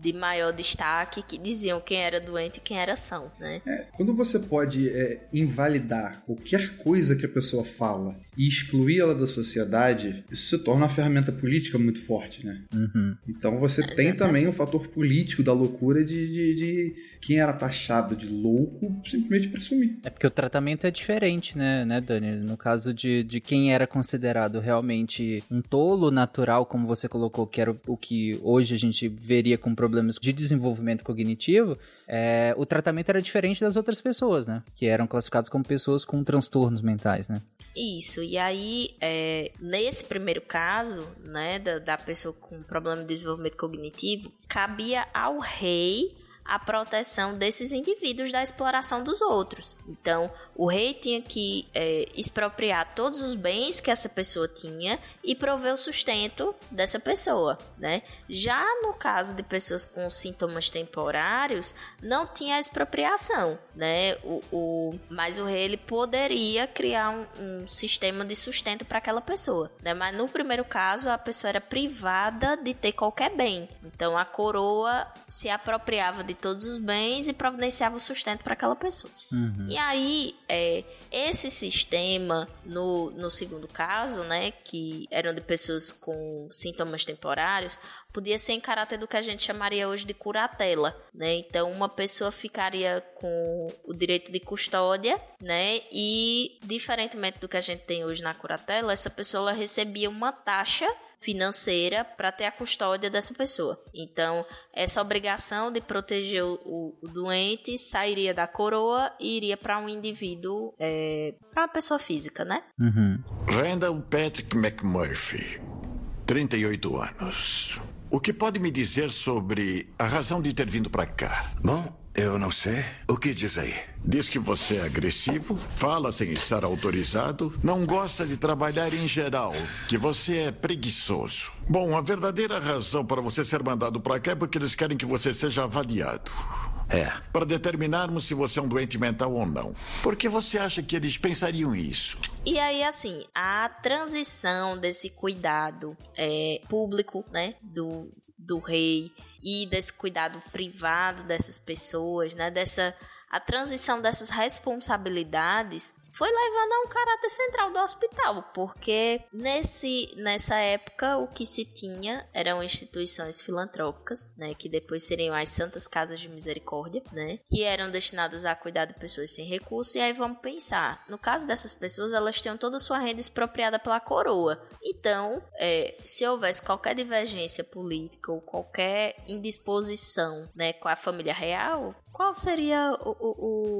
de maior destaque que diziam quem era doente e quem era são, né? É, quando você pode é, invalidar qualquer coisa que a pessoa fala e excluir ela da sociedade, isso se torna uma ferramenta política muito forte, né? Uhum. Então você tem também o fator político da loucura de, de, de, quem era taxado de louco simplesmente presumir. É porque o tratamento é diferente, né, né Dani? No caso de, de quem era considerado realmente um tolo natural, como você colocou, que era o que hoje a gente veria com problemas de desenvolvimento cognitivo, é, o tratamento era diferente das outras pessoas, né? Que eram classificadas como pessoas com transtornos mentais, né? Isso, e aí, é, nesse primeiro caso, né, da, da pessoa com problema de desenvolvimento cognitivo, cabia ao rei a proteção desses indivíduos da exploração dos outros. Então, o rei tinha que é, expropriar todos os bens que essa pessoa tinha e prover o sustento dessa pessoa, né? Já no caso de pessoas com sintomas temporários, não tinha expropriação, né? O, o mas o rei ele poderia criar um, um sistema de sustento para aquela pessoa, né? Mas no primeiro caso, a pessoa era privada de ter qualquer bem. Então, a coroa se apropriava de todos os bens e providenciava o sustento para aquela pessoa. Uhum. E aí, é, esse sistema, no, no segundo caso, né, que eram de pessoas com sintomas temporários, podia ser em caráter do que a gente chamaria hoje de curatela, né? Então, uma pessoa ficaria com o direito de custódia, né? E, diferentemente do que a gente tem hoje na curatela, essa pessoa recebia uma taxa financeira para ter a custódia dessa pessoa. Então, essa obrigação de proteger o, o doente sairia da coroa e iria para um indivíduo, é, para uma pessoa física, né? Uhum. Randall Patrick McMurphy, 38 anos. O que pode me dizer sobre a razão de ter vindo para cá? Bom, Eu não sei. O que diz aí? Diz que você é agressivo, fala sem estar autorizado, não gosta de trabalhar em geral, que você é preguiçoso. Bom, a verdadeira razão para você ser mandado para cá é porque eles querem que você seja avaliado. É. Para determinarmos se você é um doente mental ou não. Por que você acha que eles pensariam isso? E aí, assim, a transição desse cuidado é, público, né, do, do rei e desse cuidado privado dessas pessoas, né, dessa a transição dessas responsabilidades foi levando a um caráter central do hospital, porque nesse, nessa época o que se tinha eram instituições filantrópicas, né, que depois seriam as Santas Casas de Misericórdia, né, que eram destinadas a cuidar de pessoas sem recursos, e aí vamos pensar, no caso dessas pessoas, elas tinham toda a sua renda expropriada pela coroa, então, é, se houvesse qualquer divergência política ou qualquer indisposição, né, com a família real, qual seria o, o,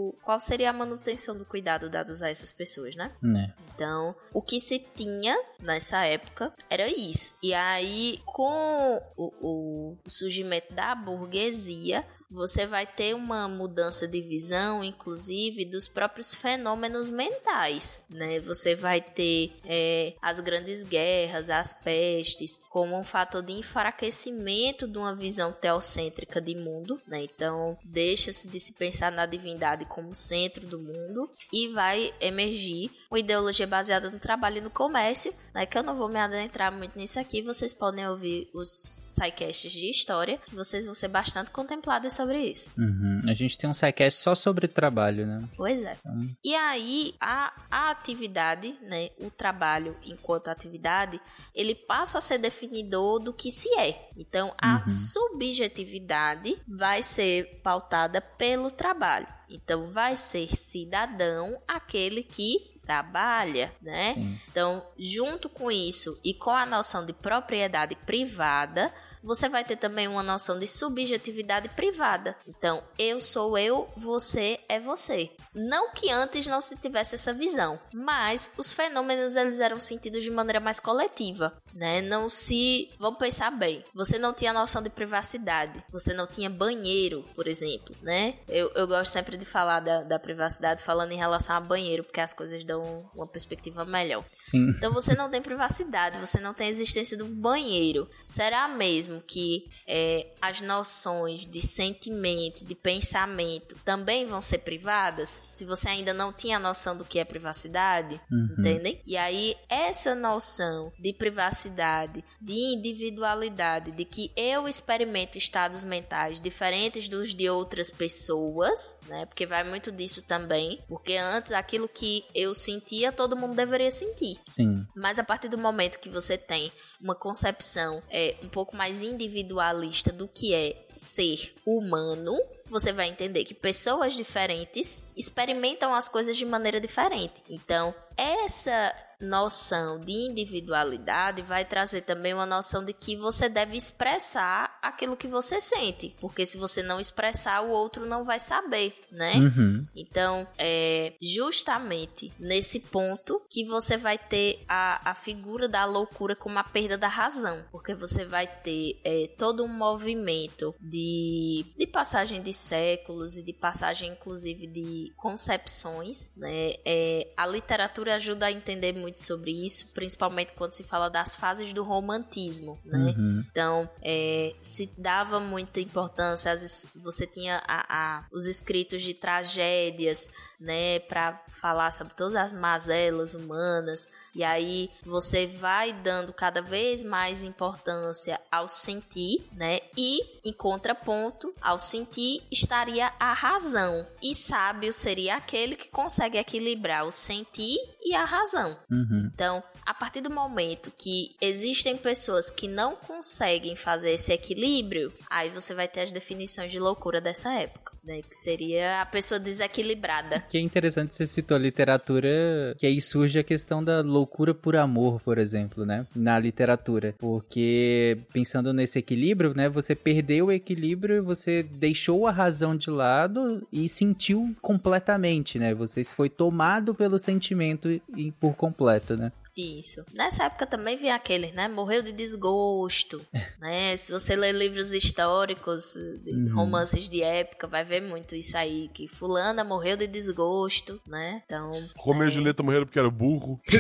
o, qual seria a manutenção do cuidado dados a essas pessoas, né? né? Então, o que se tinha nessa época era isso. E aí, com o, o surgimento da burguesia, você vai ter uma mudança de visão, inclusive, dos próprios fenômenos mentais, né? Você vai ter é, as grandes guerras, as pestes, como um fator de enfraquecimento de uma visão teocêntrica de mundo, né? Então, deixa-se de se pensar na divindade como centro do mundo e vai emergir uma ideologia baseada no trabalho e no comércio, né? Que eu não vou me adentrar muito nisso aqui, vocês podem ouvir os sidecasts de história, que vocês vão ser bastante contemplados sobre isso. Uhum. A gente tem um sidecast só sobre trabalho, né? Pois é. Então... E aí, a, a atividade, né? O trabalho enquanto atividade, ele passa a ser definidor do que se é. Então, a uhum. subjetividade vai ser pautada pelo trabalho. Então, vai ser cidadão aquele que trabalha, né? Sim. Então, junto com isso e com a noção de propriedade privada, você vai ter também uma noção de subjetividade privada. Então, eu sou eu, você é você. Não que antes não se tivesse essa visão, mas os fenômenos eles eram sentidos de maneira mais coletiva, né? Não se, vamos pensar bem. Você não tinha noção de privacidade, você não tinha banheiro, por exemplo, né? Eu, eu gosto sempre de falar da, da privacidade falando em relação a banheiro, porque as coisas dão uma perspectiva melhor. Sim. Então você não tem privacidade, você não tem a existência do banheiro. Será mesmo que é, as noções de sentimento, de pensamento também vão ser privadas, se você ainda não tinha a noção do que é privacidade, uhum. entendem? E aí, essa noção de privacidade, de individualidade, de que eu experimento estados mentais diferentes dos de outras pessoas, né? Porque vai muito disso também, porque antes aquilo que eu sentia, todo mundo deveria sentir. Sim. Mas a partir do momento que você tem uma concepção é, um pouco mais individualista do que é ser humano, você vai entender que pessoas diferentes experimentam as coisas de maneira diferente. Então, essa noção de individualidade vai trazer também uma noção de que você deve expressar aquilo que você sente, porque se você não expressar, o outro não vai saber, né? Uhum. Então, é justamente nesse ponto que você vai ter a, a figura da loucura como a perda da razão, porque você vai ter é, todo um movimento de, de passagem de séculos e de passagem, inclusive, de concepções, né? É, a literatura ajuda a entender muito muito sobre isso, principalmente quando se fala das fases do romantismo, né? Uhum. Então, é, se dava muita importância, às vezes você tinha a, a, os escritos de tragédias, né, para falar sobre todas as mazelas humanas, e aí você vai dando cada vez mais importância ao sentir, né? E em contraponto ao sentir estaria a razão. E sábio seria aquele que consegue equilibrar o sentir e a razão. Uhum. Então, a partir do momento que existem pessoas que não conseguem fazer esse equilíbrio, aí você vai ter as definições de loucura dessa época né? Que seria a pessoa desequilibrada. Que é interessante você citou a literatura, que aí surge a questão da loucura por amor, por exemplo, né? Na literatura. Porque pensando nesse equilíbrio, né? Você perdeu o equilíbrio, você deixou a razão de lado e sentiu completamente, né? Você foi tomado pelo sentimento e por completo, né? Isso. Nessa época também vinha aquele, né? Morreu de desgosto, né? Se você ler livros históricos, de Uhum. romances de época, vai ver muito isso aí, que fulana morreu de desgosto, né? Então, Romeu e Julieta morreram porque era burro.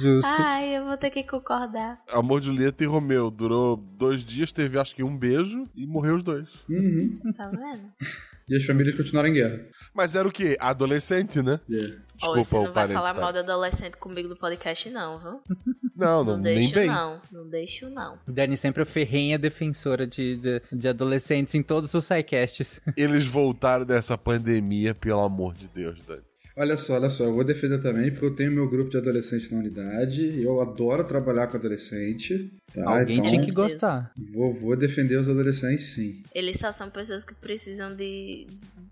Justo. ai, eu vou ter que concordar. Amor de Julieta e Romeu durou dois dias, teve acho que um beijo e morreu os dois. Uhum. Tá vendo? E as famílias continuaram em guerra. Mas era o quê? Adolescente, né? Yeah. Ó, Desculpa você o não vai falar tá? mal de adolescente comigo no podcast, não, viu? Não, não, Não nem deixo, bem. não. Não deixo, não. Dani sempre é ferrenha defensora de, de, de adolescentes em todos os sidecasts. Eles voltaram dessa pandemia, pelo amor de Deus, Dani. Olha só, olha só, eu vou defender também, porque eu tenho meu grupo de adolescentes na unidade, eu adoro trabalhar com adolescente. Tá? Alguém então, tinha que gostar. vou, vou defender os adolescentes, sim. Eles só são pessoas que precisam de,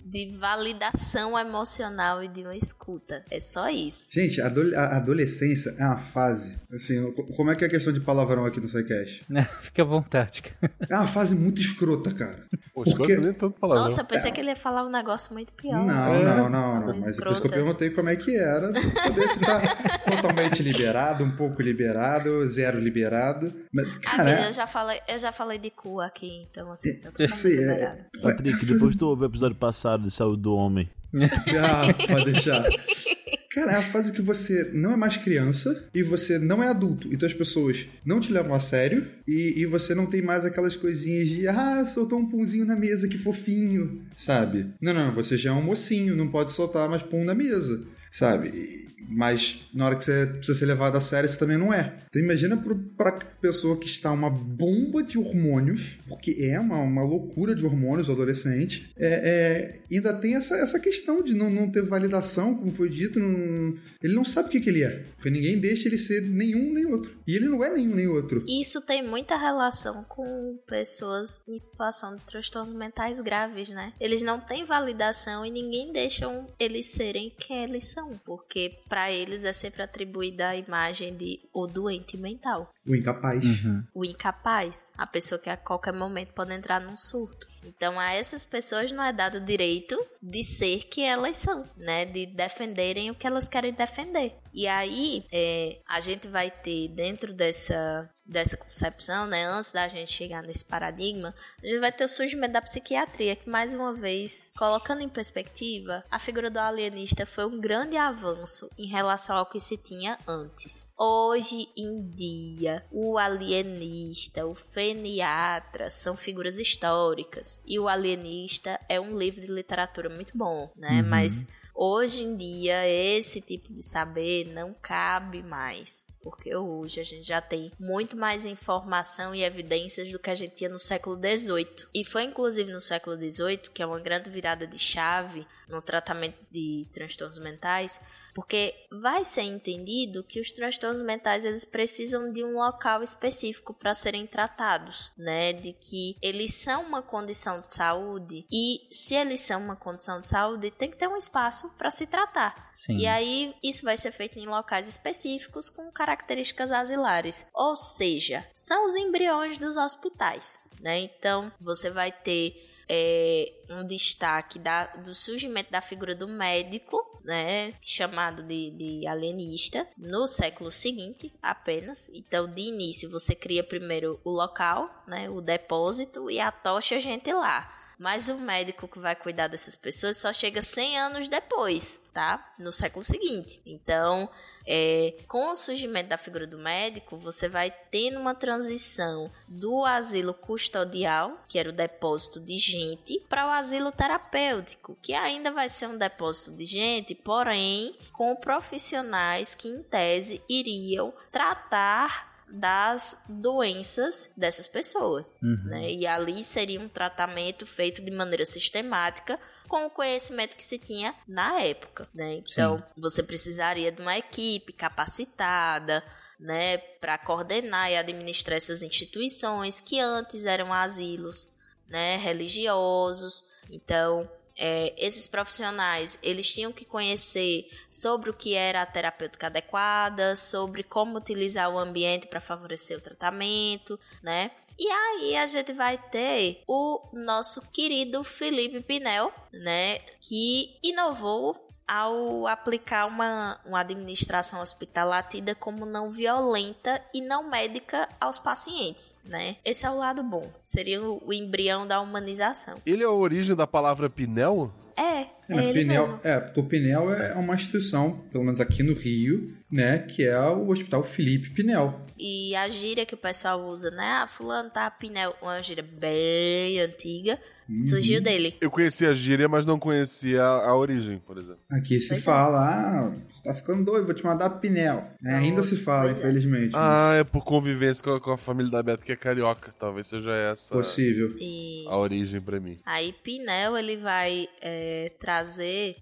de validação emocional e de uma escuta. É só isso. Gente, a, adole- a adolescência é uma fase. Assim, co- como é que é a questão de palavrão aqui no SciCast? Fica à vontade. cara. É uma fase muito escrota, cara. Pô, Porque-. Nossa, eu pensei que ele ia falar um negócio muito pior. Não, É. não, não, não. Mas é por isso que eu perguntei como é que era. Pra saber se tá totalmente liberado, um pouco liberado, zero liberado. Mas, Ah, cara. eu já falei, eu já falei de cu aqui, então assim, tá é, sei, é. Patrick, depois tu ouve o episódio passado de Saúde do Homem. Ah, pode deixar. Cara, é a fase que você não é mais criança e você não é adulto. Então as pessoas não te levam a sério e, e você não tem mais aquelas coisinhas de ah, soltou um punzinho na mesa, que fofinho, sabe? Não, não, você já é um mocinho, não pode soltar mais pum na mesa, sabe? Mas na hora que você precisa ser levado a sério, você também não é. Então imagina pro, pra pessoa que está uma bomba de hormônios, porque é uma, uma loucura de hormônios, adolescente, é, é, ainda tem essa, essa questão de não, não ter validação, como foi dito, não- ele não sabe o que, que ele é. Porque ninguém deixa ele ser nenhum nem outro. E ele não é nenhum nem outro. Isso tem muita relação com pessoas em situação de transtornos mentais graves, né? Eles não têm validação e ninguém deixa eles serem quem eles são, porque pra eles é sempre atribuída a imagem de o doente mental, O incapaz. o incapaz, a pessoa que a qualquer momento pode entrar num surto. Então a essas pessoas não é dado o direito de ser quem elas são, né? De defenderem o que elas querem defender. E aí é, a gente vai ter dentro dessa dessa concepção, né, antes da gente chegar nesse paradigma, a gente vai ter o surgimento da psiquiatria, que mais uma vez, colocando em perspectiva, a figura do alienista foi um grande avanço em relação ao que se tinha antes. Hoje em dia, o alienista, o feniatra são figuras históricas, e o alienista é um livro de literatura muito bom, né, mas Hoje em dia, esse tipo de saber não cabe mais, porque hoje a gente já tem muito mais informação e evidências do que a gente tinha no século XVIII. E foi inclusive no século XVIII que é uma grande virada de chave no tratamento de transtornos mentais, porque vai ser entendido que os transtornos mentais eles precisam de um local específico para serem tratados, né? De que eles são uma condição de saúde e se eles são uma condição de saúde, tem que ter um espaço para se tratar. Sim. E aí isso vai ser feito em locais específicos com características asilares, ou seja, são os embriões dos hospitais, né? Então você vai ter é, um destaque da- do surgimento da figura do médico, né, chamado de, de alienista, no século seguinte apenas. Então, de início, você cria primeiro o local, né, o depósito e a tocha a gente lá. Mas o médico que vai cuidar dessas pessoas só chega 100 anos depois, tá? No século seguinte. Então, é, com o surgimento da figura do médico, você vai tendo uma transição do asilo custodial, que era o depósito de gente, para o asilo terapêutico, que ainda vai ser um depósito de gente, porém com profissionais que, em tese, iriam tratar das doenças dessas pessoas. né? E ali seria um tratamento feito de maneira sistemática com o conhecimento que se tinha na época, né? Então, você precisaria de uma equipe capacitada, né, para coordenar e administrar essas instituições que antes eram asilos, né, religiosos. Então, é, esses profissionais eles tinham que conhecer sobre o que era a terapêutica adequada, sobre como utilizar o ambiente para favorecer o tratamento, né? E aí a gente vai ter o nosso querido Felipe Pinel, né, que inovou ao aplicar uma, uma administração hospitalar tida como não violenta e não médica aos pacientes, né? Esse é o lado bom, seria o, o embrião da humanização. Ele é a origem da palavra pinel? É, é, É, ele Pinel, é, porque o Pinel é uma instituição, pelo menos aqui no Rio, né, que é o Hospital Felipe Pinel. E a gíria que o pessoal usa, né? Ah, fulano tá pinel, uma gíria bem antiga, Uhum. surgiu dele. Eu conhecia a gíria, mas não conhecia a, a origem, por exemplo. Aqui se Pois é. fala, ah, você tá ficando doido, vou te mandar Pinel. É, ainda se fala, é. infelizmente. né? Ah, é por convivência com a, com a família da Beto, que é carioca. Talvez seja essa Possível. Isso. a origem pra mim. Aí Pinel ele vai é, trazer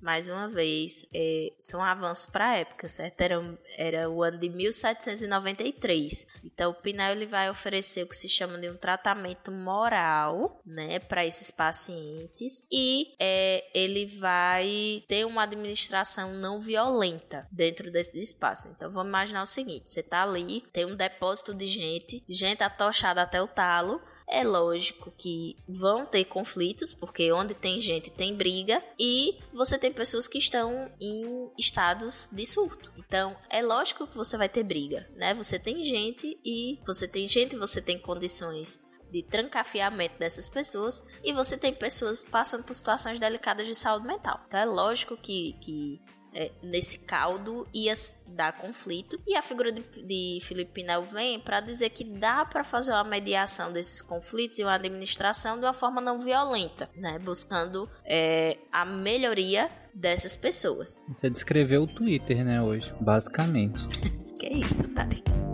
mais uma vez é, são avanços para a época, certo? Era, era o ano de 1793. Então o Pinel ele vai oferecer o que se chama de um tratamento moral, né, para esses pacientes e é, ele vai ter uma administração não violenta dentro desse espaço. Então vamos imaginar o seguinte: você tá ali, tem um depósito de gente, gente atochada até o talo. É lógico que vão ter conflitos, porque onde tem gente tem briga, e você tem pessoas que estão em estados de surto. Então, é lógico que você vai ter briga, né? Você tem gente e você tem gente, você tem condições de trancafiamento dessas pessoas e você tem pessoas passando por situações delicadas de saúde mental. Então é lógico que, que é, nesse caldo ia dar conflito e a figura de, de Felipe Pinel vem para dizer que dá para fazer uma mediação desses conflitos e uma administração de uma forma não violenta, né? Buscando é, a melhoria dessas pessoas. Você descreveu o Twitter, né, hoje, basicamente. Que isso, Tarek?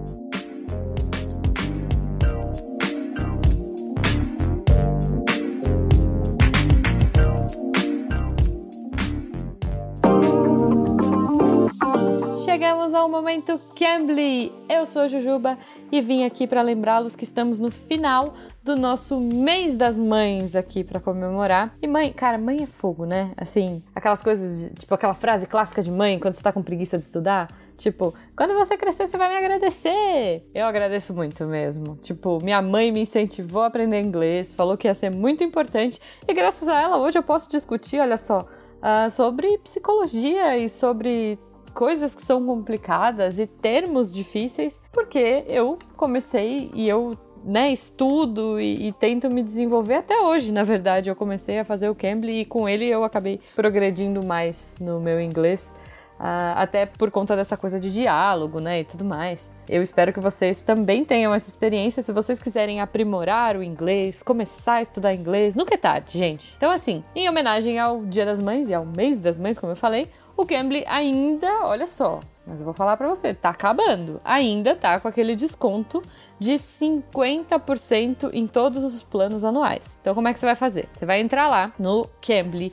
Chegamos ao momento Cambly. Eu sou a Jujuba e vim aqui para lembrá-los que estamos no final do nosso mês das mães aqui para comemorar. E mãe, cara, mãe é fogo, né? Assim, aquelas coisas, tipo aquela frase clássica de mãe quando você tá com preguiça de estudar. Tipo, quando você crescer, você vai me agradecer. Eu agradeço muito mesmo. Tipo, minha mãe me incentivou a aprender inglês, falou que ia ser muito importante. E graças a ela, hoje eu posso discutir, olha só, ah, sobre psicologia e sobre coisas que são complicadas e termos difíceis, porque eu comecei e eu né, estudo e, e tento me desenvolver até hoje, na verdade. Eu comecei a fazer o Cambly e com ele eu acabei progredindo mais no meu inglês. Ah, até por conta dessa coisa de diálogo, né, e tudo mais. Eu espero que vocês também tenham essa experiência. Se vocês quiserem aprimorar o inglês, começar a estudar inglês, nunca é tarde, gente. Então, assim, em homenagem ao Dia das Mães e ao mês das mães, como eu falei, o Cambly ainda, olha só, mas eu vou falar pra você, tá acabando. Ainda tá com aquele desconto de 50% em todos os planos anuais. Então como é que você vai fazer? Você vai entrar lá no Cambly,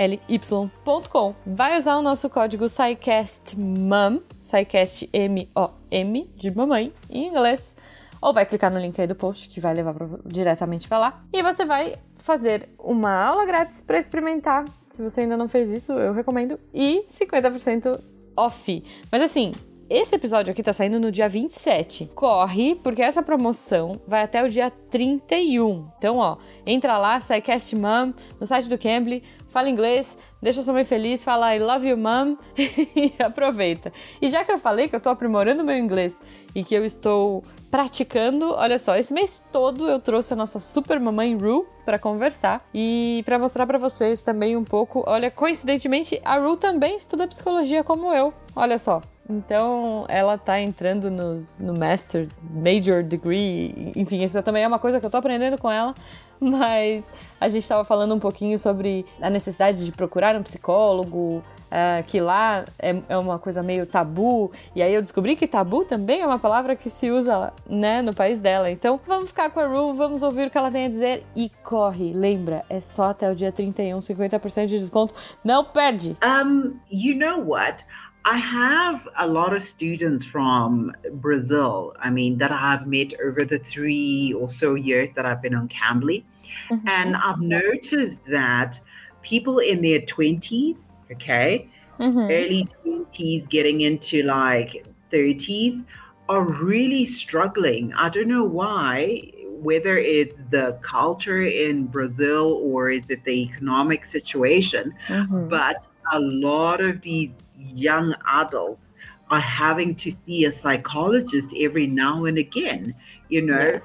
C-A-M-B-L-Y.com. Vai usar o nosso código SciCastMom, SciCast M-O-M, de mamãe, em inglês. Ou vai clicar no link aí do post que vai levar pra- diretamente para lá. E você vai fazer uma aula grátis para experimentar. Se você ainda não fez isso, eu recomendo. E 50% off. Mas assim, esse episódio aqui tá saindo no dia 27. Corre, porque essa promoção vai até o dia 31. Então, ó, entra lá, SciCast Mom, no site do Cambly, fala inglês, deixa sua mãe feliz, fala I love you, mom, e aproveita. E já que eu falei que eu tô aprimorando meu inglês e que eu estou praticando, olha só, esse mês todo eu trouxe a nossa super mamãe Ru para conversar e para mostrar para vocês também um pouco. Olha, coincidentemente, a Ru também estuda psicologia como eu. Olha só. Então, ela tá entrando nos, no Master, Major Degree, enfim, isso também é uma coisa que eu tô aprendendo com ela. Mas a gente estava falando um pouquinho sobre a necessidade de procurar um psicólogo, ah, que lá é, é uma coisa meio tabu. E aí eu descobri que tabu também é uma palavra que se usa né, no país dela. Então vamos ficar com a Ru, vamos ouvir o que ela tem a dizer e corre. Lembra, é só até o dia 31, 50% de desconto. Não perde! Um, you know what? I have a lot of students from Brazil. I mean, that I've met over the three or so years that I've been on Cambly. And I've noticed that people in their 20s, okay, early 20s, getting into like 30s, are really struggling. I don't know why whether it's the culture in Brazil or is it the economic situation, mm-hmm. but a lot of these young adults are having to see a psychologist every now and again, you know. Yeah.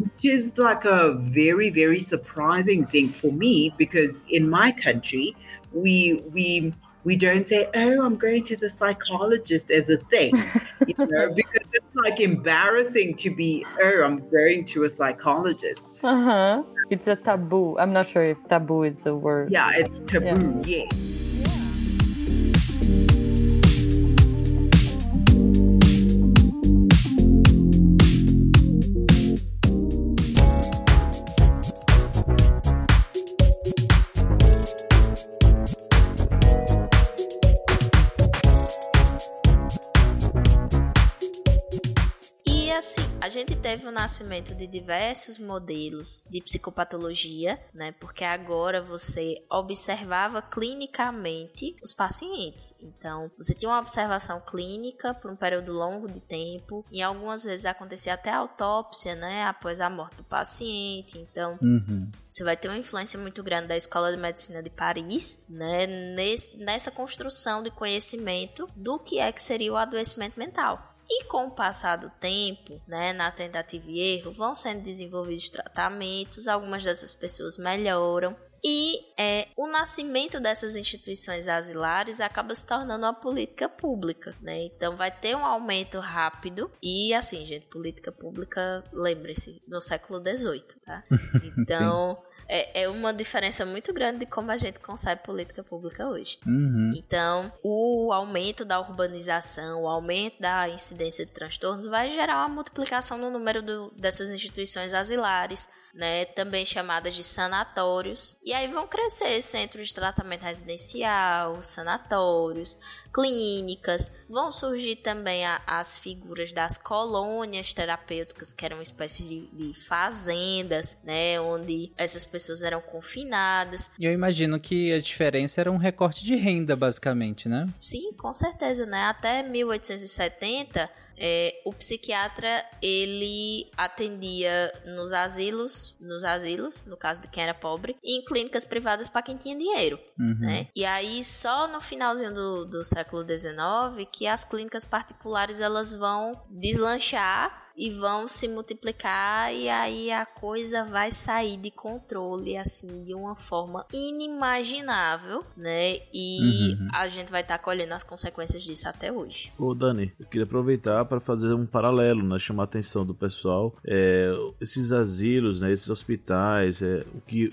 Which is like a very, very surprising thing for me because in my country, we we we don't say, "Oh, I'm going to the psychologist" as a thing, you know, because it's like embarrassing to be, "Oh, I'm going to a psychologist." Uh huh. It's a taboo. I'm not sure if taboo is a word. Yeah, it's taboo. Yeah. yeah. Gente teve o nascimento de diversos modelos de psicopatologia, né? Porque agora você observava clinicamente os pacientes. Então, você tinha uma observação clínica por um período longo de tempo, e algumas vezes acontecia até autópsia, né? Após a morte do paciente. Então, uhum. você vai ter uma influência muito grande da Escola de Medicina de Paris, né? nessa construção de conhecimento do que é que seria o adoecimento mental. E com o passar do tempo, né, na tentativa e erro, vão sendo desenvolvidos tratamentos, algumas dessas pessoas melhoram. E é, o nascimento dessas instituições asilares acaba se tornando uma política pública, né? Então vai ter um aumento rápido e assim, gente, política pública, lembre-se, no século XVIII, tá? Então é, é uma diferença muito grande de como a gente concebe política pública hoje. Uhum. Então, o aumento da urbanização, o aumento da incidência de transtornos vai gerar uma multiplicação no número do, dessas instituições asilares, né, também chamadas de sanatórios. E aí vão crescer centros de tratamento residencial, sanatórios, clínicas, vão surgir também a, as figuras das colônias terapêuticas, que eram uma espécie de, de, fazendas, né, onde essas pessoas eram confinadas. E eu imagino que a diferença era um recorte de renda, basicamente, né? Sim, com certeza, né? Até 1870 é, o psiquiatra ele atendia nos asilos, nos asilos, no caso de quem era pobre, e em clínicas privadas para quem tinha dinheiro, uhum. né? E aí só no finalzinho do, do século XIX que as clínicas particulares elas vão deslanchar e vão se multiplicar e aí a coisa vai sair de controle assim de uma forma inimaginável, né? E uhum. a gente vai estar tá colhendo as consequências disso até hoje. Ô Dani, eu queria aproveitar para fazer um paralelo, né? Chamar a atenção do pessoal. É, esses asilos, né? Esses hospitais, é, o que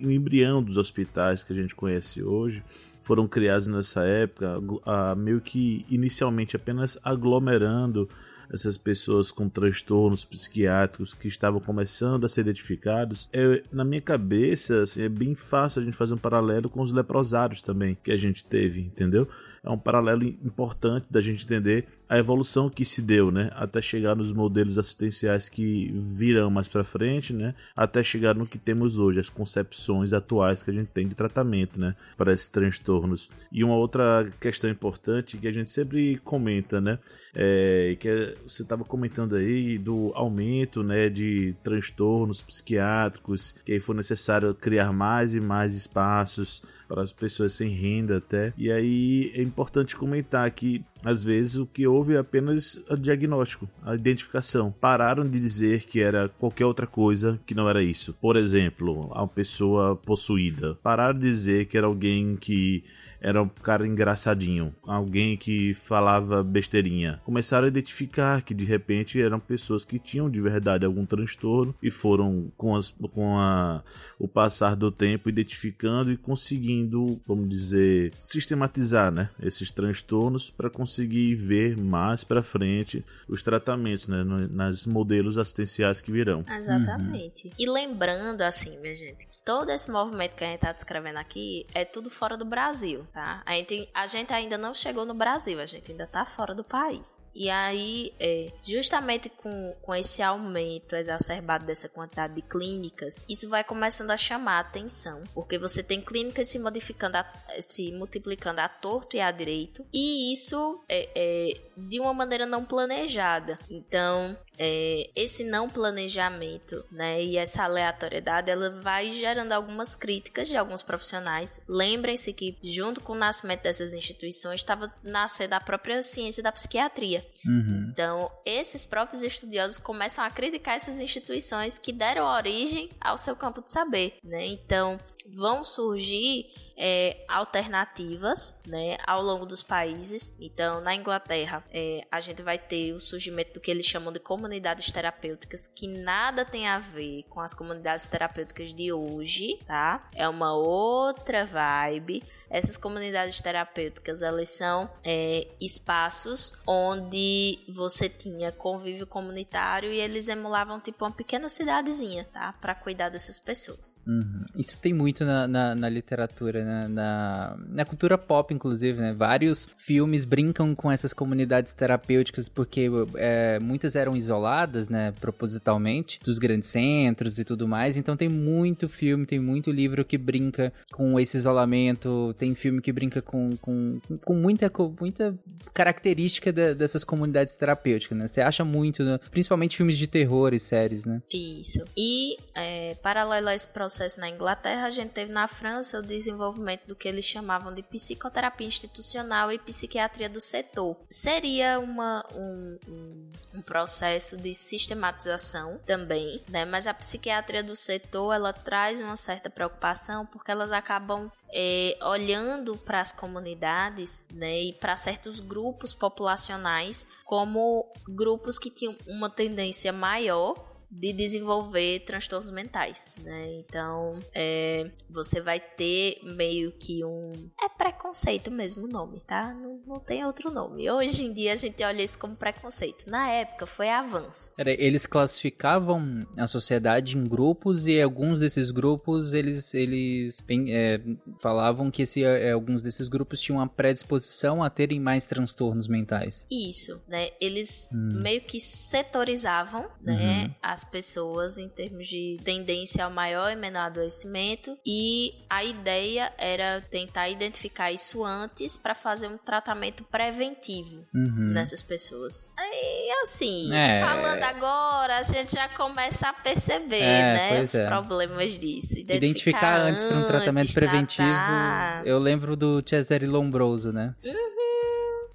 o embrião dos hospitais que a gente conhece hoje foram criados nessa época, a, meio que inicialmente apenas aglomerando essas pessoas com transtornos psiquiátricos que estavam começando a ser identificados, é, na minha cabeça assim, é bem fácil a gente fazer um paralelo com os leprosários também que a gente teve, entendeu? É um paralelo importante da gente entender a evolução que se deu, né, até chegar nos modelos assistenciais que virão mais para frente, né, até chegar no que temos hoje, as concepções atuais que a gente tem de tratamento, né, para esses transtornos. E uma outra questão importante que a gente sempre comenta, né, é que é, você estava comentando aí do aumento, né, de transtornos psiquiátricos, que aí foi necessário criar mais e mais espaços para as pessoas sem renda até. E aí é importante comentar que às vezes o que houve é apenas o diagnóstico, a identificação. Pararam de dizer que era qualquer outra coisa que não era isso. Por exemplo, uma pessoa possuída. Pararam de dizer que era alguém que era um cara engraçadinho, alguém que falava besteirinha. Começaram a identificar que de repente eram pessoas que tinham de verdade algum transtorno e foram com, as, com a, o passar do tempo identificando e conseguindo, vamos dizer, sistematizar, né, esses transtornos para conseguir ver mais para frente os tratamentos, né, nas modelos assistenciais que virão. Exatamente. Uhum. E lembrando assim, minha gente, todo esse movimento que a gente está descrevendo aqui é tudo fora do Brasil tá? A gente, a gente ainda não chegou no Brasil, a gente ainda tá fora do país. E aí, é, justamente com, com esse aumento exacerbado dessa quantidade de clínicas, isso vai começando a chamar a atenção, porque você tem clínicas se modificando, a, se multiplicando a torto e a direito, e isso é, é de uma maneira não planejada. Então, é, esse não planejamento, né, e essa aleatoriedade, ela vai gerando algumas críticas de alguns profissionais. Lembrem-se que junto com o nascimento dessas instituições estava nascendo a própria ciência da psiquiatria. Uhum. Então, esses próprios estudiosos começam a criticar essas instituições que deram origem ao seu campo de saber, né? Então, vão surgir é, alternativas né, ao longo dos países. Então, na Inglaterra, é, a gente vai ter o surgimento do que eles chamam de comunidades terapêuticas, que nada tem a ver com as comunidades terapêuticas de hoje, tá? É uma outra vibe. Essas comunidades terapêuticas, elas são é, espaços onde você tinha convívio comunitário e eles emulavam tipo uma pequena cidadezinha, tá? Para cuidar dessas pessoas. Uhum. Isso tem muito na, na, na literatura, né? na, na cultura pop, inclusive, né? Vários filmes brincam com essas comunidades terapêuticas porque é, muitas eram isoladas, né? Propositalmente, dos grandes centros e tudo mais. Então tem muito filme, tem muito livro que brinca com esse isolamento tem filme que brinca com, com, com muita, com muita característica dessas comunidades terapêuticas, né? Você acha muito, né? principalmente filmes de terror e séries, né? Isso. E, é, paralelo a esse processo na Inglaterra, a gente teve na França o desenvolvimento do que eles chamavam de psicoterapia institucional e psiquiatria do setor. Seria uma, um, um, um processo de sistematização também, né? Mas a psiquiatria do setor, ela traz uma certa preocupação porque elas acabam é, olhando para as comunidades né, e para certos grupos populacionais como grupos que tinham uma tendência maior de desenvolver transtornos mentais, né? Então, é, você vai ter meio que um... É preconceito mesmo o nome, tá? Não, não tem outro nome. Hoje em dia a gente olha isso como preconceito. Na época foi avanço. Eles classificavam a sociedade em grupos e alguns desses grupos, eles, eles é, falavam que esse, é, alguns desses grupos tinham uma predisposição a terem mais transtornos mentais. Isso, né? Eles hum. meio que setorizavam, né? Uhum. As as pessoas em termos de tendência ao maior e menor adoecimento e a ideia era tentar identificar isso antes para fazer um tratamento preventivo uhum. nessas pessoas. E assim, é... falando agora, a gente já começa a perceber, é, né, os é. problemas disso. Identificar, Identificar antes para um tratamento preventivo. Tratar. Eu lembro do Cesare Lombroso, né? Uhum.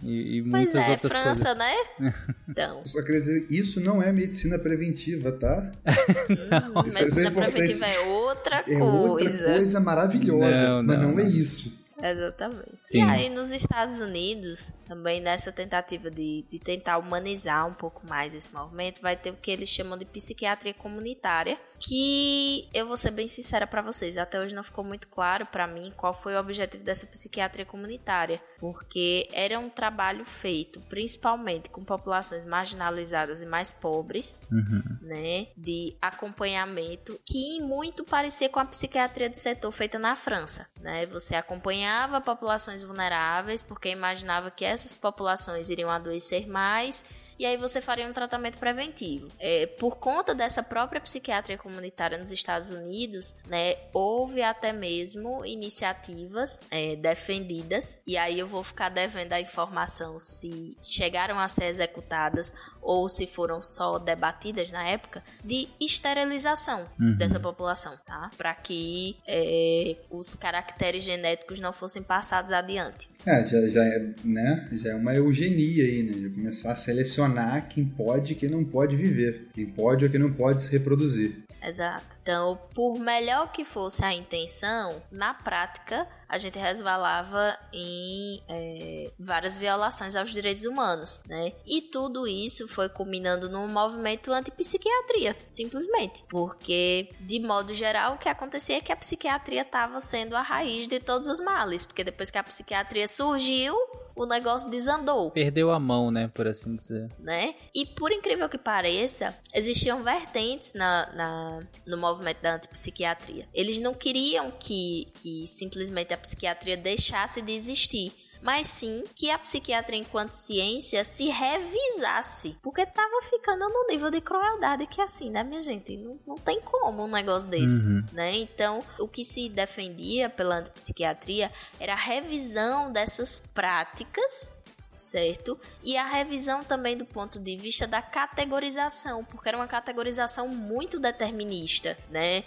E, e muitas pois é, outras França, coisas. né? Então. Só queria dizer, isso não é medicina preventiva, tá? Hum, isso, medicina é preventiva é outra coisa. É outra coisa maravilhosa, não, mas não, não é isso. Exatamente. Sim. E aí, nos Estados Unidos, também nessa tentativa de, de tentar humanizar um pouco mais esse movimento, vai ter o que eles chamam de psiquiatria comunitária, que eu vou ser bem sincera para vocês, até hoje não ficou muito claro para mim qual foi o objetivo dessa psiquiatria comunitária, porque era um trabalho feito principalmente com populações marginalizadas e mais pobres, uhum. né, de acompanhamento, que muito parecia com a psiquiatria de setor feita na França, né? Você acompanhava populações vulneráveis porque imaginava que essas populações iriam adoecer mais e aí você faria um tratamento preventivo. É, por conta dessa própria psiquiatria comunitária nos Estados Unidos, né, houve até mesmo iniciativas é, defendidas, e aí eu vou ficar devendo a informação se chegaram a ser executadas ou se foram só debatidas na época, de esterilização uhum. dessa população, tá? Para que é, os caracteres genéticos não fossem passados adiante. É, já, já, é, né? já é uma eugenia aí, né? De começar a selecionar quem pode e quem não pode viver. Quem pode ou quem não pode se reproduzir. Exato. Então, por melhor que fosse a intenção, na prática a gente resvalava em é, várias violações aos direitos humanos, né? E tudo isso foi culminando num movimento anti-psiquiatria, simplesmente. Porque, de modo geral, o que acontecia é que a psiquiatria estava sendo a raiz de todos os males. Porque depois que a psiquiatria surgiu, o negócio desandou. Perdeu a mão, né, por assim dizer. Né? E por incrível que pareça, existiam vertentes na, na, no movimento da antipsiquiatria. Eles não queriam que, que simplesmente a psiquiatria deixasse de existir mas sim que a psiquiatria enquanto ciência se revisasse, porque tava ficando no nível de crueldade que é assim, né, minha gente? Não, não tem como um negócio desse, uhum. né? Então, o que se defendia pela antipsiquiatria era a revisão dessas práticas certo? E a revisão também do ponto de vista da categorização, porque era uma categorização muito determinista, né?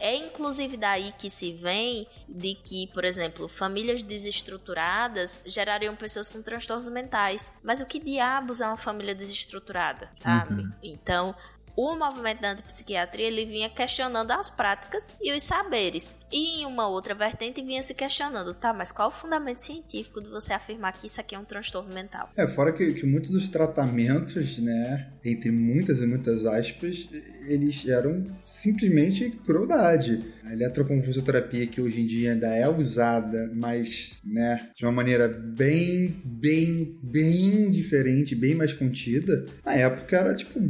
É inclusive daí que se vem de que, por exemplo, famílias desestruturadas gerariam pessoas com transtornos mentais. Mas o que diabos é uma família desestruturada, sabe? Uhum. Então, o movimento da antipsiquiatria ele vinha questionando as práticas e os saberes. E em uma outra vertente vinha se questionando, tá, mas qual o fundamento científico de você afirmar que isso aqui é um transtorno mental? É, fora que, que muitos dos tratamentos, né, entre muitas e muitas aspas, eles eram simplesmente crueldade. A eletroconvulsoterapia que hoje em dia ainda é usada, mas, né, de uma maneira bem, bem, bem diferente, bem mais contida, na época era tipo,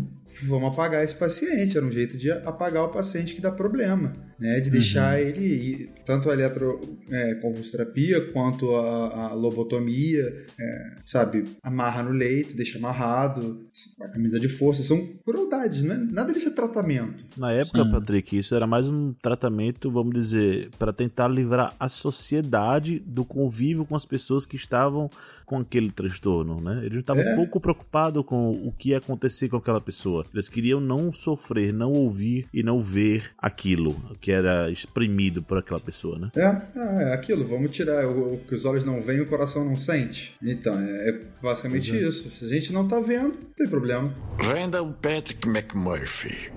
vamos apagar esse paciente, era um jeito de apagar o paciente que dá problema né, de deixar uhum. ele, tanto a eletroconvulsoterapia é, quanto a, a lobotomia, é, sabe, amarra no leito, deixa amarrado, a camisa de força, são crueldades, não é, nada disso é tratamento. Na época, Sim. Patrick, isso era mais um tratamento, vamos dizer, para tentar livrar a sociedade do convívio com as pessoas que estavam com aquele transtorno, né? Eles estavam é. um pouco preocupados com o que ia acontecer com aquela pessoa. Eles queriam não sofrer, não ouvir e não ver aquilo, que era exprimido por aquela pessoa, né? É, é, é aquilo. Vamos tirar o, o, que os olhos não veem, o coração não sente. Então, é, é basicamente uhum. isso. Se a gente não tá vendo, não tem problema. Randall Patrick McMurphy,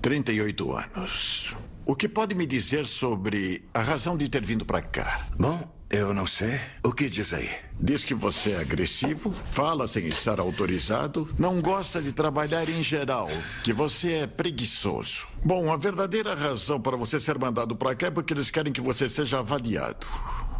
38 anos. O que pode me dizer sobre a razão de ter vindo para cá? Bom, eu não sei. O que diz aí? Diz que você é agressivo, fala sem estar autorizado, não gosta de trabalhar em geral, que você é preguiçoso. Bom, a verdadeira razão para você ser mandado para cá é porque eles querem que você seja avaliado.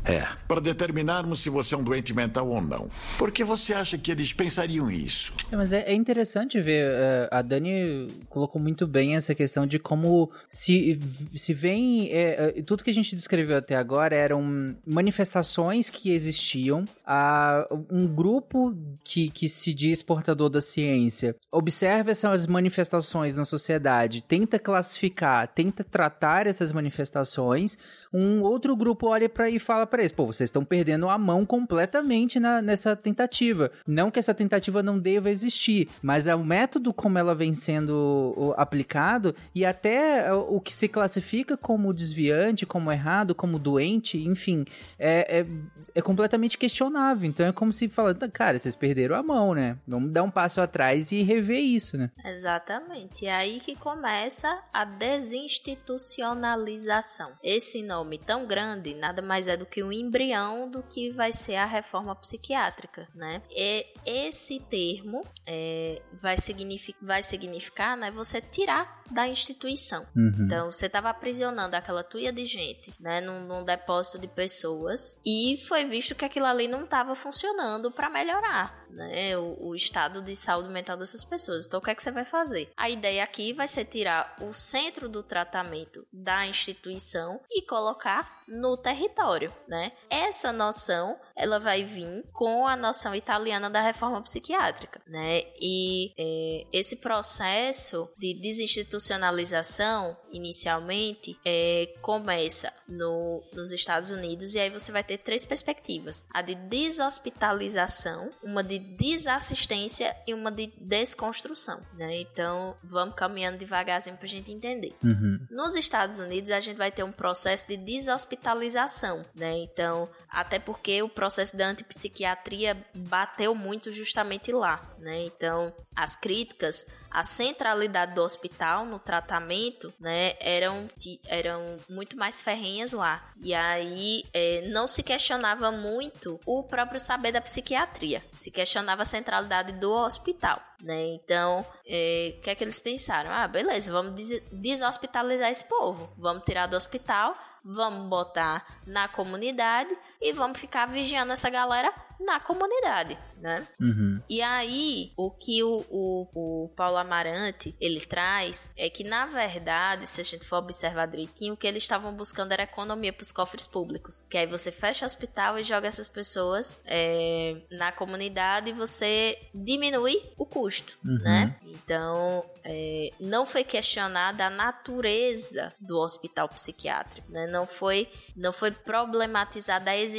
É. Para determinarmos se você é um doente mental ou não. Por que você acha que eles pensariam isso? É, mas é, é, interessante ver. Uh, a Dani colocou muito bem essa questão de como se, se vem. É, é, tudo que a gente descreveu até agora eram manifestações que existiam. A, um grupo que, que se diz portador da ciência observa essas manifestações na sociedade, tenta classificar, tenta tratar essas manifestações. Um outro grupo olha para e fala para eles, pô, vocês estão perdendo a mão completamente na, nessa tentativa. Não que essa tentativa não deva existir, mas é o método como ela vem sendo aplicado e até o que se classifica como desviante, como errado, como doente, enfim, é, é, é completamente questionável. Então é como se falando, cara, vocês perderam a mão, né? Vamos dar um passo atrás e rever isso, né? Exatamente. É aí que começa a desinstitucionalização. Esse nome tão grande nada mais é do que um embrião do que vai ser a reforma psiquiátrica, né? E esse termo é, vai, signific, vai significar, né, você tirar da instituição. Uhum. Então, você estava aprisionando aquela tuia de gente, né, num, num, depósito de pessoas e foi visto que aquilo ali não estava funcionando para melhorar, né, o, o, estado de saúde mental dessas pessoas. Então, o que é que você vai fazer? A ideia aqui vai ser tirar o centro do tratamento da instituição e colocar no território, né? Essa noção ela vai vir com a noção italiana da reforma psiquiátrica, né? E é, esse processo de desinstitucionalização, inicialmente, é, começa no, nos Estados Unidos e aí você vai ter três perspectivas: a de deshospitalização, uma de desassistência e uma de desconstrução, né? Então, vamos caminhando devagarzinho para a gente entender. Uhum. Nos Estados Unidos, a gente vai ter um processo de deshospitalização, né? Então, até porque o processo da antipsiquiatria bateu muito justamente lá, né? Então, as críticas à centralidade do hospital no tratamento, né, eram, eram muito mais ferrenhas lá. E aí é, não se questionava muito o próprio saber da psiquiatria, se questionava a centralidade do hospital. Né? Então, é, o que é que eles pensaram? Ah, beleza, vamos des deshospitalizar esse povo, vamos tirar do hospital, vamos botar na comunidade e vamos ficar vigiando essa galera na comunidade, né? Uhum. E aí, o que o, o, o, Paulo Amarante ele traz é que, na verdade, se a gente for observar direitinho, o que eles estavam buscando era economia para os cofres públicos. Que aí você fecha o hospital e joga essas pessoas é, na comunidade e você diminui o custo, Uhum. né? Então, é, não foi questionada a natureza do hospital psiquiátrico, né? Não foi, não foi problematizada a existência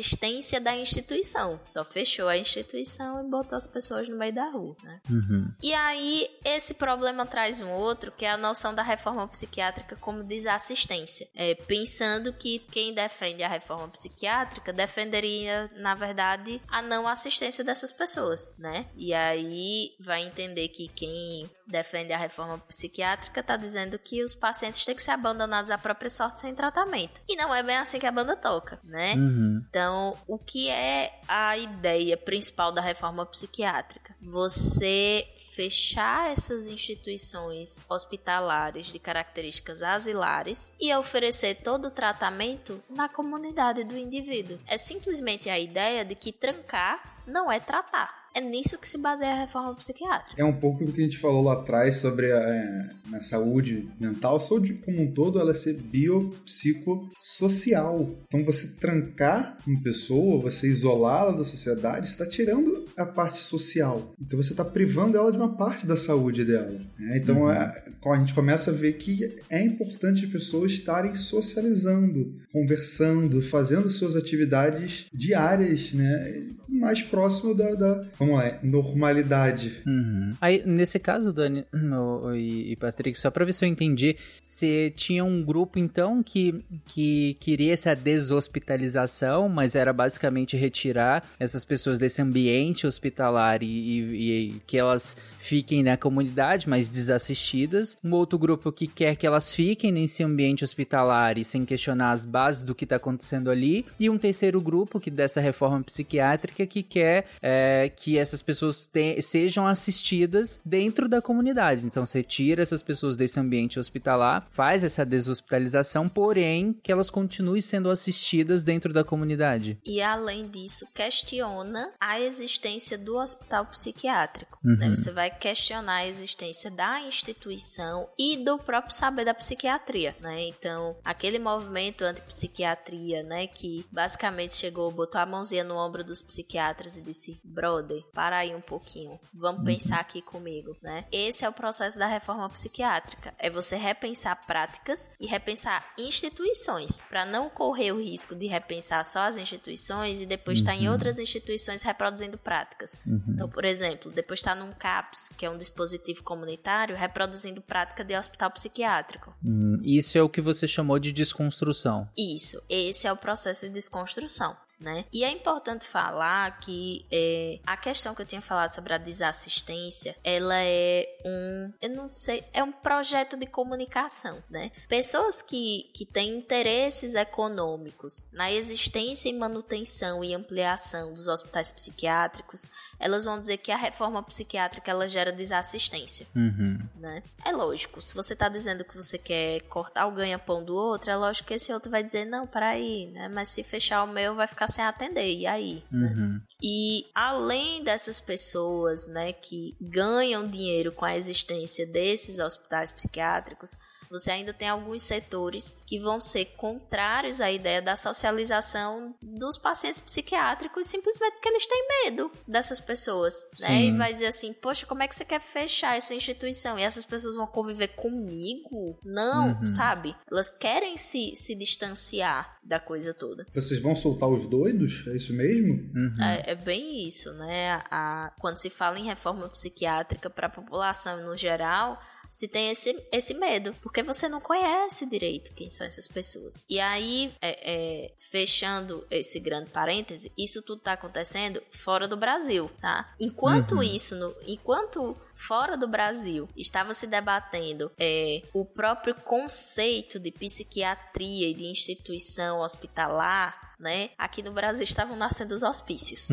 da instituição. Só fechou a instituição e botou as pessoas no meio da rua, né? Uhum. E aí, esse problema traz um outro, que é a noção da reforma psiquiátrica como desassistência. É, pensando que quem defende a reforma psiquiátrica defenderia, na verdade, a não assistência dessas pessoas, né? E aí vai entender que quem defende a reforma psiquiátrica está dizendo que os pacientes têm que ser abandonados à própria sorte sem tratamento. E não é bem assim que a banda toca, né? Uhum. Então, o que é a ideia principal da reforma psiquiátrica? Você fechar essas instituições hospitalares de características asilares e oferecer todo o tratamento na comunidade do indivíduo. É simplesmente a ideia de que trancar não é tratar. É nisso que se baseia a reforma psiquiátrica. É um pouco do que a gente falou lá atrás sobre a, é, na saúde mental. A saúde como um todo, ela é ser biopsicossocial. Então, você trancar uma pessoa, você isolá-la da sociedade, está tirando a parte social. Então, você está privando ela de uma parte da saúde dela. né? Então, Uhum. é, a gente começa a ver que é importante as pessoas estarem socializando, conversando, fazendo suas atividades diárias, né? Mais próximo da, da vamos lá, normalidade. Uhum. Aí, nesse caso, Dani no- e, Patrick, só pra ver se eu entendi, você tinha um grupo, então, que, que queria essa deshospitalização, mas era basicamente retirar essas pessoas desse ambiente hospitalar e, e- e que elas fiquem na comunidade, mas desassistidas. Um outro grupo que quer que elas fiquem nesse ambiente hospitalar e sem questionar as bases do que tá acontecendo ali. E um terceiro grupo, que dessa reforma psiquiátrica, que quer é, que essas pessoas te- sejam assistidas dentro da comunidade. Então você tira essas pessoas desse ambiente hospitalar, faz essa deshospitalização, porém que elas continuem sendo assistidas dentro da comunidade. E além disso, questiona a existência do hospital psiquiátrico. Uhum. né? Você vai questionar a existência da instituição e do próprio saber da psiquiatria, né? Então, aquele movimento antipsiquiatria, né, que basicamente chegou, botou a mãozinha no ombro dos psiquiatras e disse: "Brother, para aí um pouquinho. Vamos Uhum. pensar aqui comigo", né? Esse é o processo da reforma psiquiátrica. É você repensar práticas e repensar instituições, para não correr o risco de repensar só as instituições e depois estar em Uhum. outras instituições reproduzindo práticas. Uhum. Então, por exemplo, depois está num CAPS, que é um dispositivo comunitário, reproduzindo prática de hospital psiquiátrico. Hum, isso é o que você chamou de desconstrução. Isso, esse é o processo de desconstrução. Né? E é importante falar que é, a questão que eu tinha falado sobre a desassistência, ela é um, eu não sei, é um projeto de comunicação, né? Pessoas que, que têm interesses econômicos na existência e manutenção e ampliação dos hospitais psiquiátricos, elas vão dizer que a reforma psiquiátrica ela gera desassistência Uhum. né? É lógico, se você tá dizendo que você quer cortar o ganha-pão do outro, é lógico que esse outro vai dizer, não, peraí, né? Mas se fechar o meu, vai ficar sem atender, e aí? Uhum. E além dessas pessoas, né, que ganham dinheiro com a existência desses hospitais psiquiátricos, você ainda tem alguns setores que vão ser contrários à ideia da socialização dos pacientes psiquiátricos, simplesmente porque eles têm medo dessas pessoas, né? Sim. E vai dizer assim, poxa, como é que você quer fechar essa instituição? E essas pessoas vão conviver comigo? Não, Uhum. sabe? Elas querem se, se distanciar da coisa toda. Vocês vão soltar os doidos? É isso mesmo? É, é bem isso, né? A, quando se fala em reforma psiquiátrica para a população no geral, se tem esse, esse medo, porque você não conhece direito quem são essas pessoas. E aí, é, é, fechando esse grande parêntese, isso tudo tá acontecendo fora do Brasil, tá? Enquanto Uhum. isso, no, enquanto fora do Brasil estava se debatendo é, o próprio conceito de psiquiatria e de instituição hospitalar, né? Aqui no Brasil estavam nascendo os hospícios.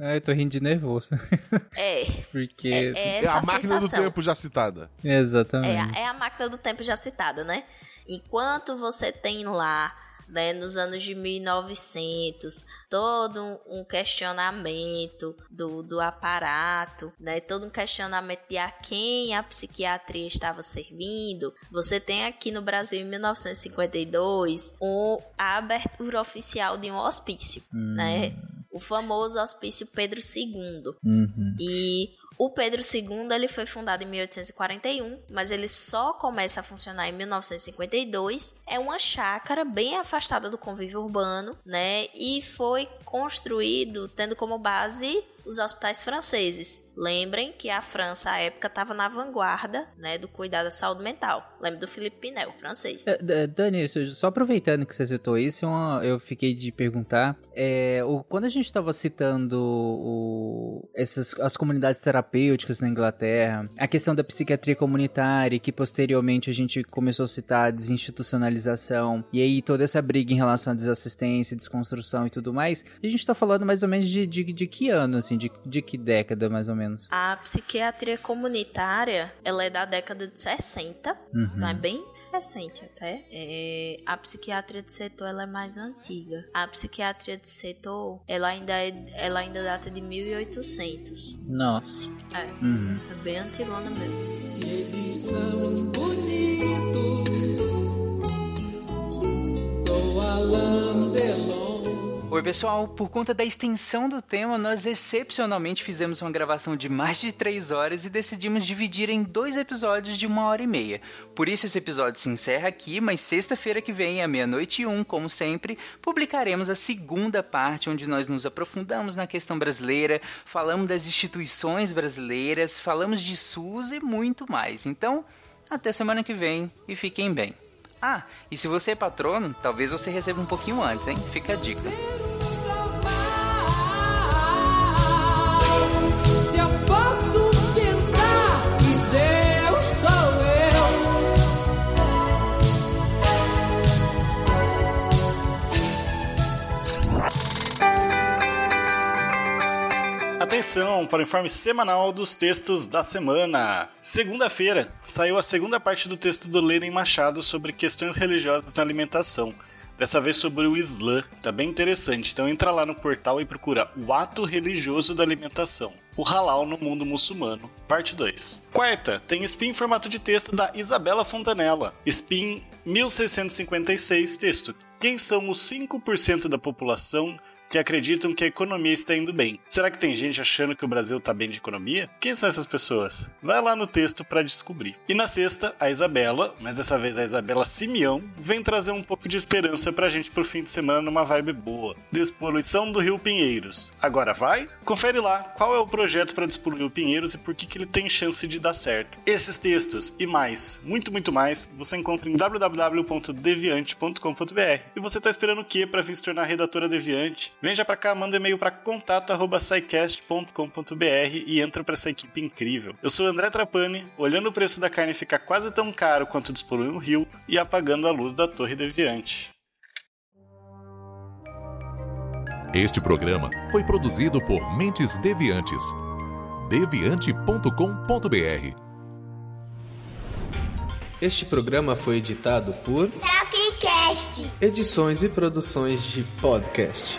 Ah, eu tô rindo de nervoso. É. Porque. É, é É a máquina do sensação. tempo já citada. Exatamente. É, a- é a máquina do tempo já citada, né? Enquanto você tem lá né, nos anos de 1900, todo um questionamento do, do aparato, né, todo um questionamento de a quem a psiquiatria estava servindo. Você tem aqui no Brasil, em 1952, um, a abertura oficial de um hospício, hum. né? O famoso hospício Pedro II. Uhum. E o Pedro II ele foi fundado em 1841, mas ele só começa a funcionar em 1952. É uma chácara bem afastada do convívio urbano, né? E foi construído tendo como base os hospitais franceses. Lembrem que a França, à época, estava na vanguarda né, do cuidado da saúde mental. Lembre do Philippe Pinel, francês. É, Dani, só aproveitando que você citou isso, eu fiquei de perguntar. É, o, quando a gente estava citando o, essas, as comunidades terapêuticas na Inglaterra, a questão da psiquiatria comunitária, que posteriormente a gente começou a citar a desinstitucionalização, e aí toda essa briga em relação à desassistência, desconstrução e tudo mais, a gente está falando mais ou menos de, de, de que ano, assim? De, de que década, mais ou menos? A psiquiatria comunitária, ela é da década de 60, uhum. não é bem recente até. É, a psiquiatria de setor ela é mais antiga. A psiquiatria de setor ela ainda é, ela ainda data de 1800. Nossa. É. Uhum. É bem antigona mesmo. Se eles são bonitos, Oi, pessoal. Por conta da extensão do tema, nós excepcionalmente fizemos uma gravação de mais de 3 horas e decidimos dividir em dois episódios de uma hora e meia. Por isso, esse episódio se encerra aqui, mas sexta-feira que vem, à meia-noite e um, como sempre, publicaremos a segunda parte, onde nós nos aprofundamos na questão brasileira, falamos das instituições brasileiras, falamos de SUS e muito mais. Então, até semana que vem e fiquem bem. Ah, e se você é patrono, talvez você receba um pouquinho antes, hein? Fica a dica. Atenção para o informe semanal dos textos da semana. Segunda-feira saiu a segunda parte do texto do Lenin Machado sobre questões religiosas na alimentação. Dessa vez sobre o Islã. Tá bem interessante. Então entra lá no portal e procura o ato religioso da alimentação. O halal no mundo muçulmano, parte 2. Quarta, tem spin em formato de texto da Isabela Fontanella. Spin 1656, texto. Quem são os 5% da população que acreditam que a economia está indo bem. Será que tem gente achando que o Brasil está bem de economia? Quem são essas pessoas? Vai lá no texto para descobrir. E na sexta, a Isabela, mas dessa vez a Isabela Simeão, vem trazer um pouco de esperança pra gente pro fim de semana numa vibe boa. Despoluição do Rio Pinheiros. Agora vai? Confere lá qual é o projeto para despoluir o Pinheiros e por que, que ele tem chance de dar certo. Esses textos e mais, muito, muito mais, você encontra em www.deviante.com.br. E você tá esperando o que para vir se tornar redatora Deviante? Vem já pra cá, manda um e-mail para contato@saicast.com.br e entra para essa equipe incrível. Eu sou o André Trapani, olhando o preço da carne ficar quase tão caro quanto despoluir um rio e apagando a luz da Torre Deviante. Este programa foi produzido por Mentes Deviantes. deviante.com.br Este programa foi editado por Tapcast. Edições e produções de podcast.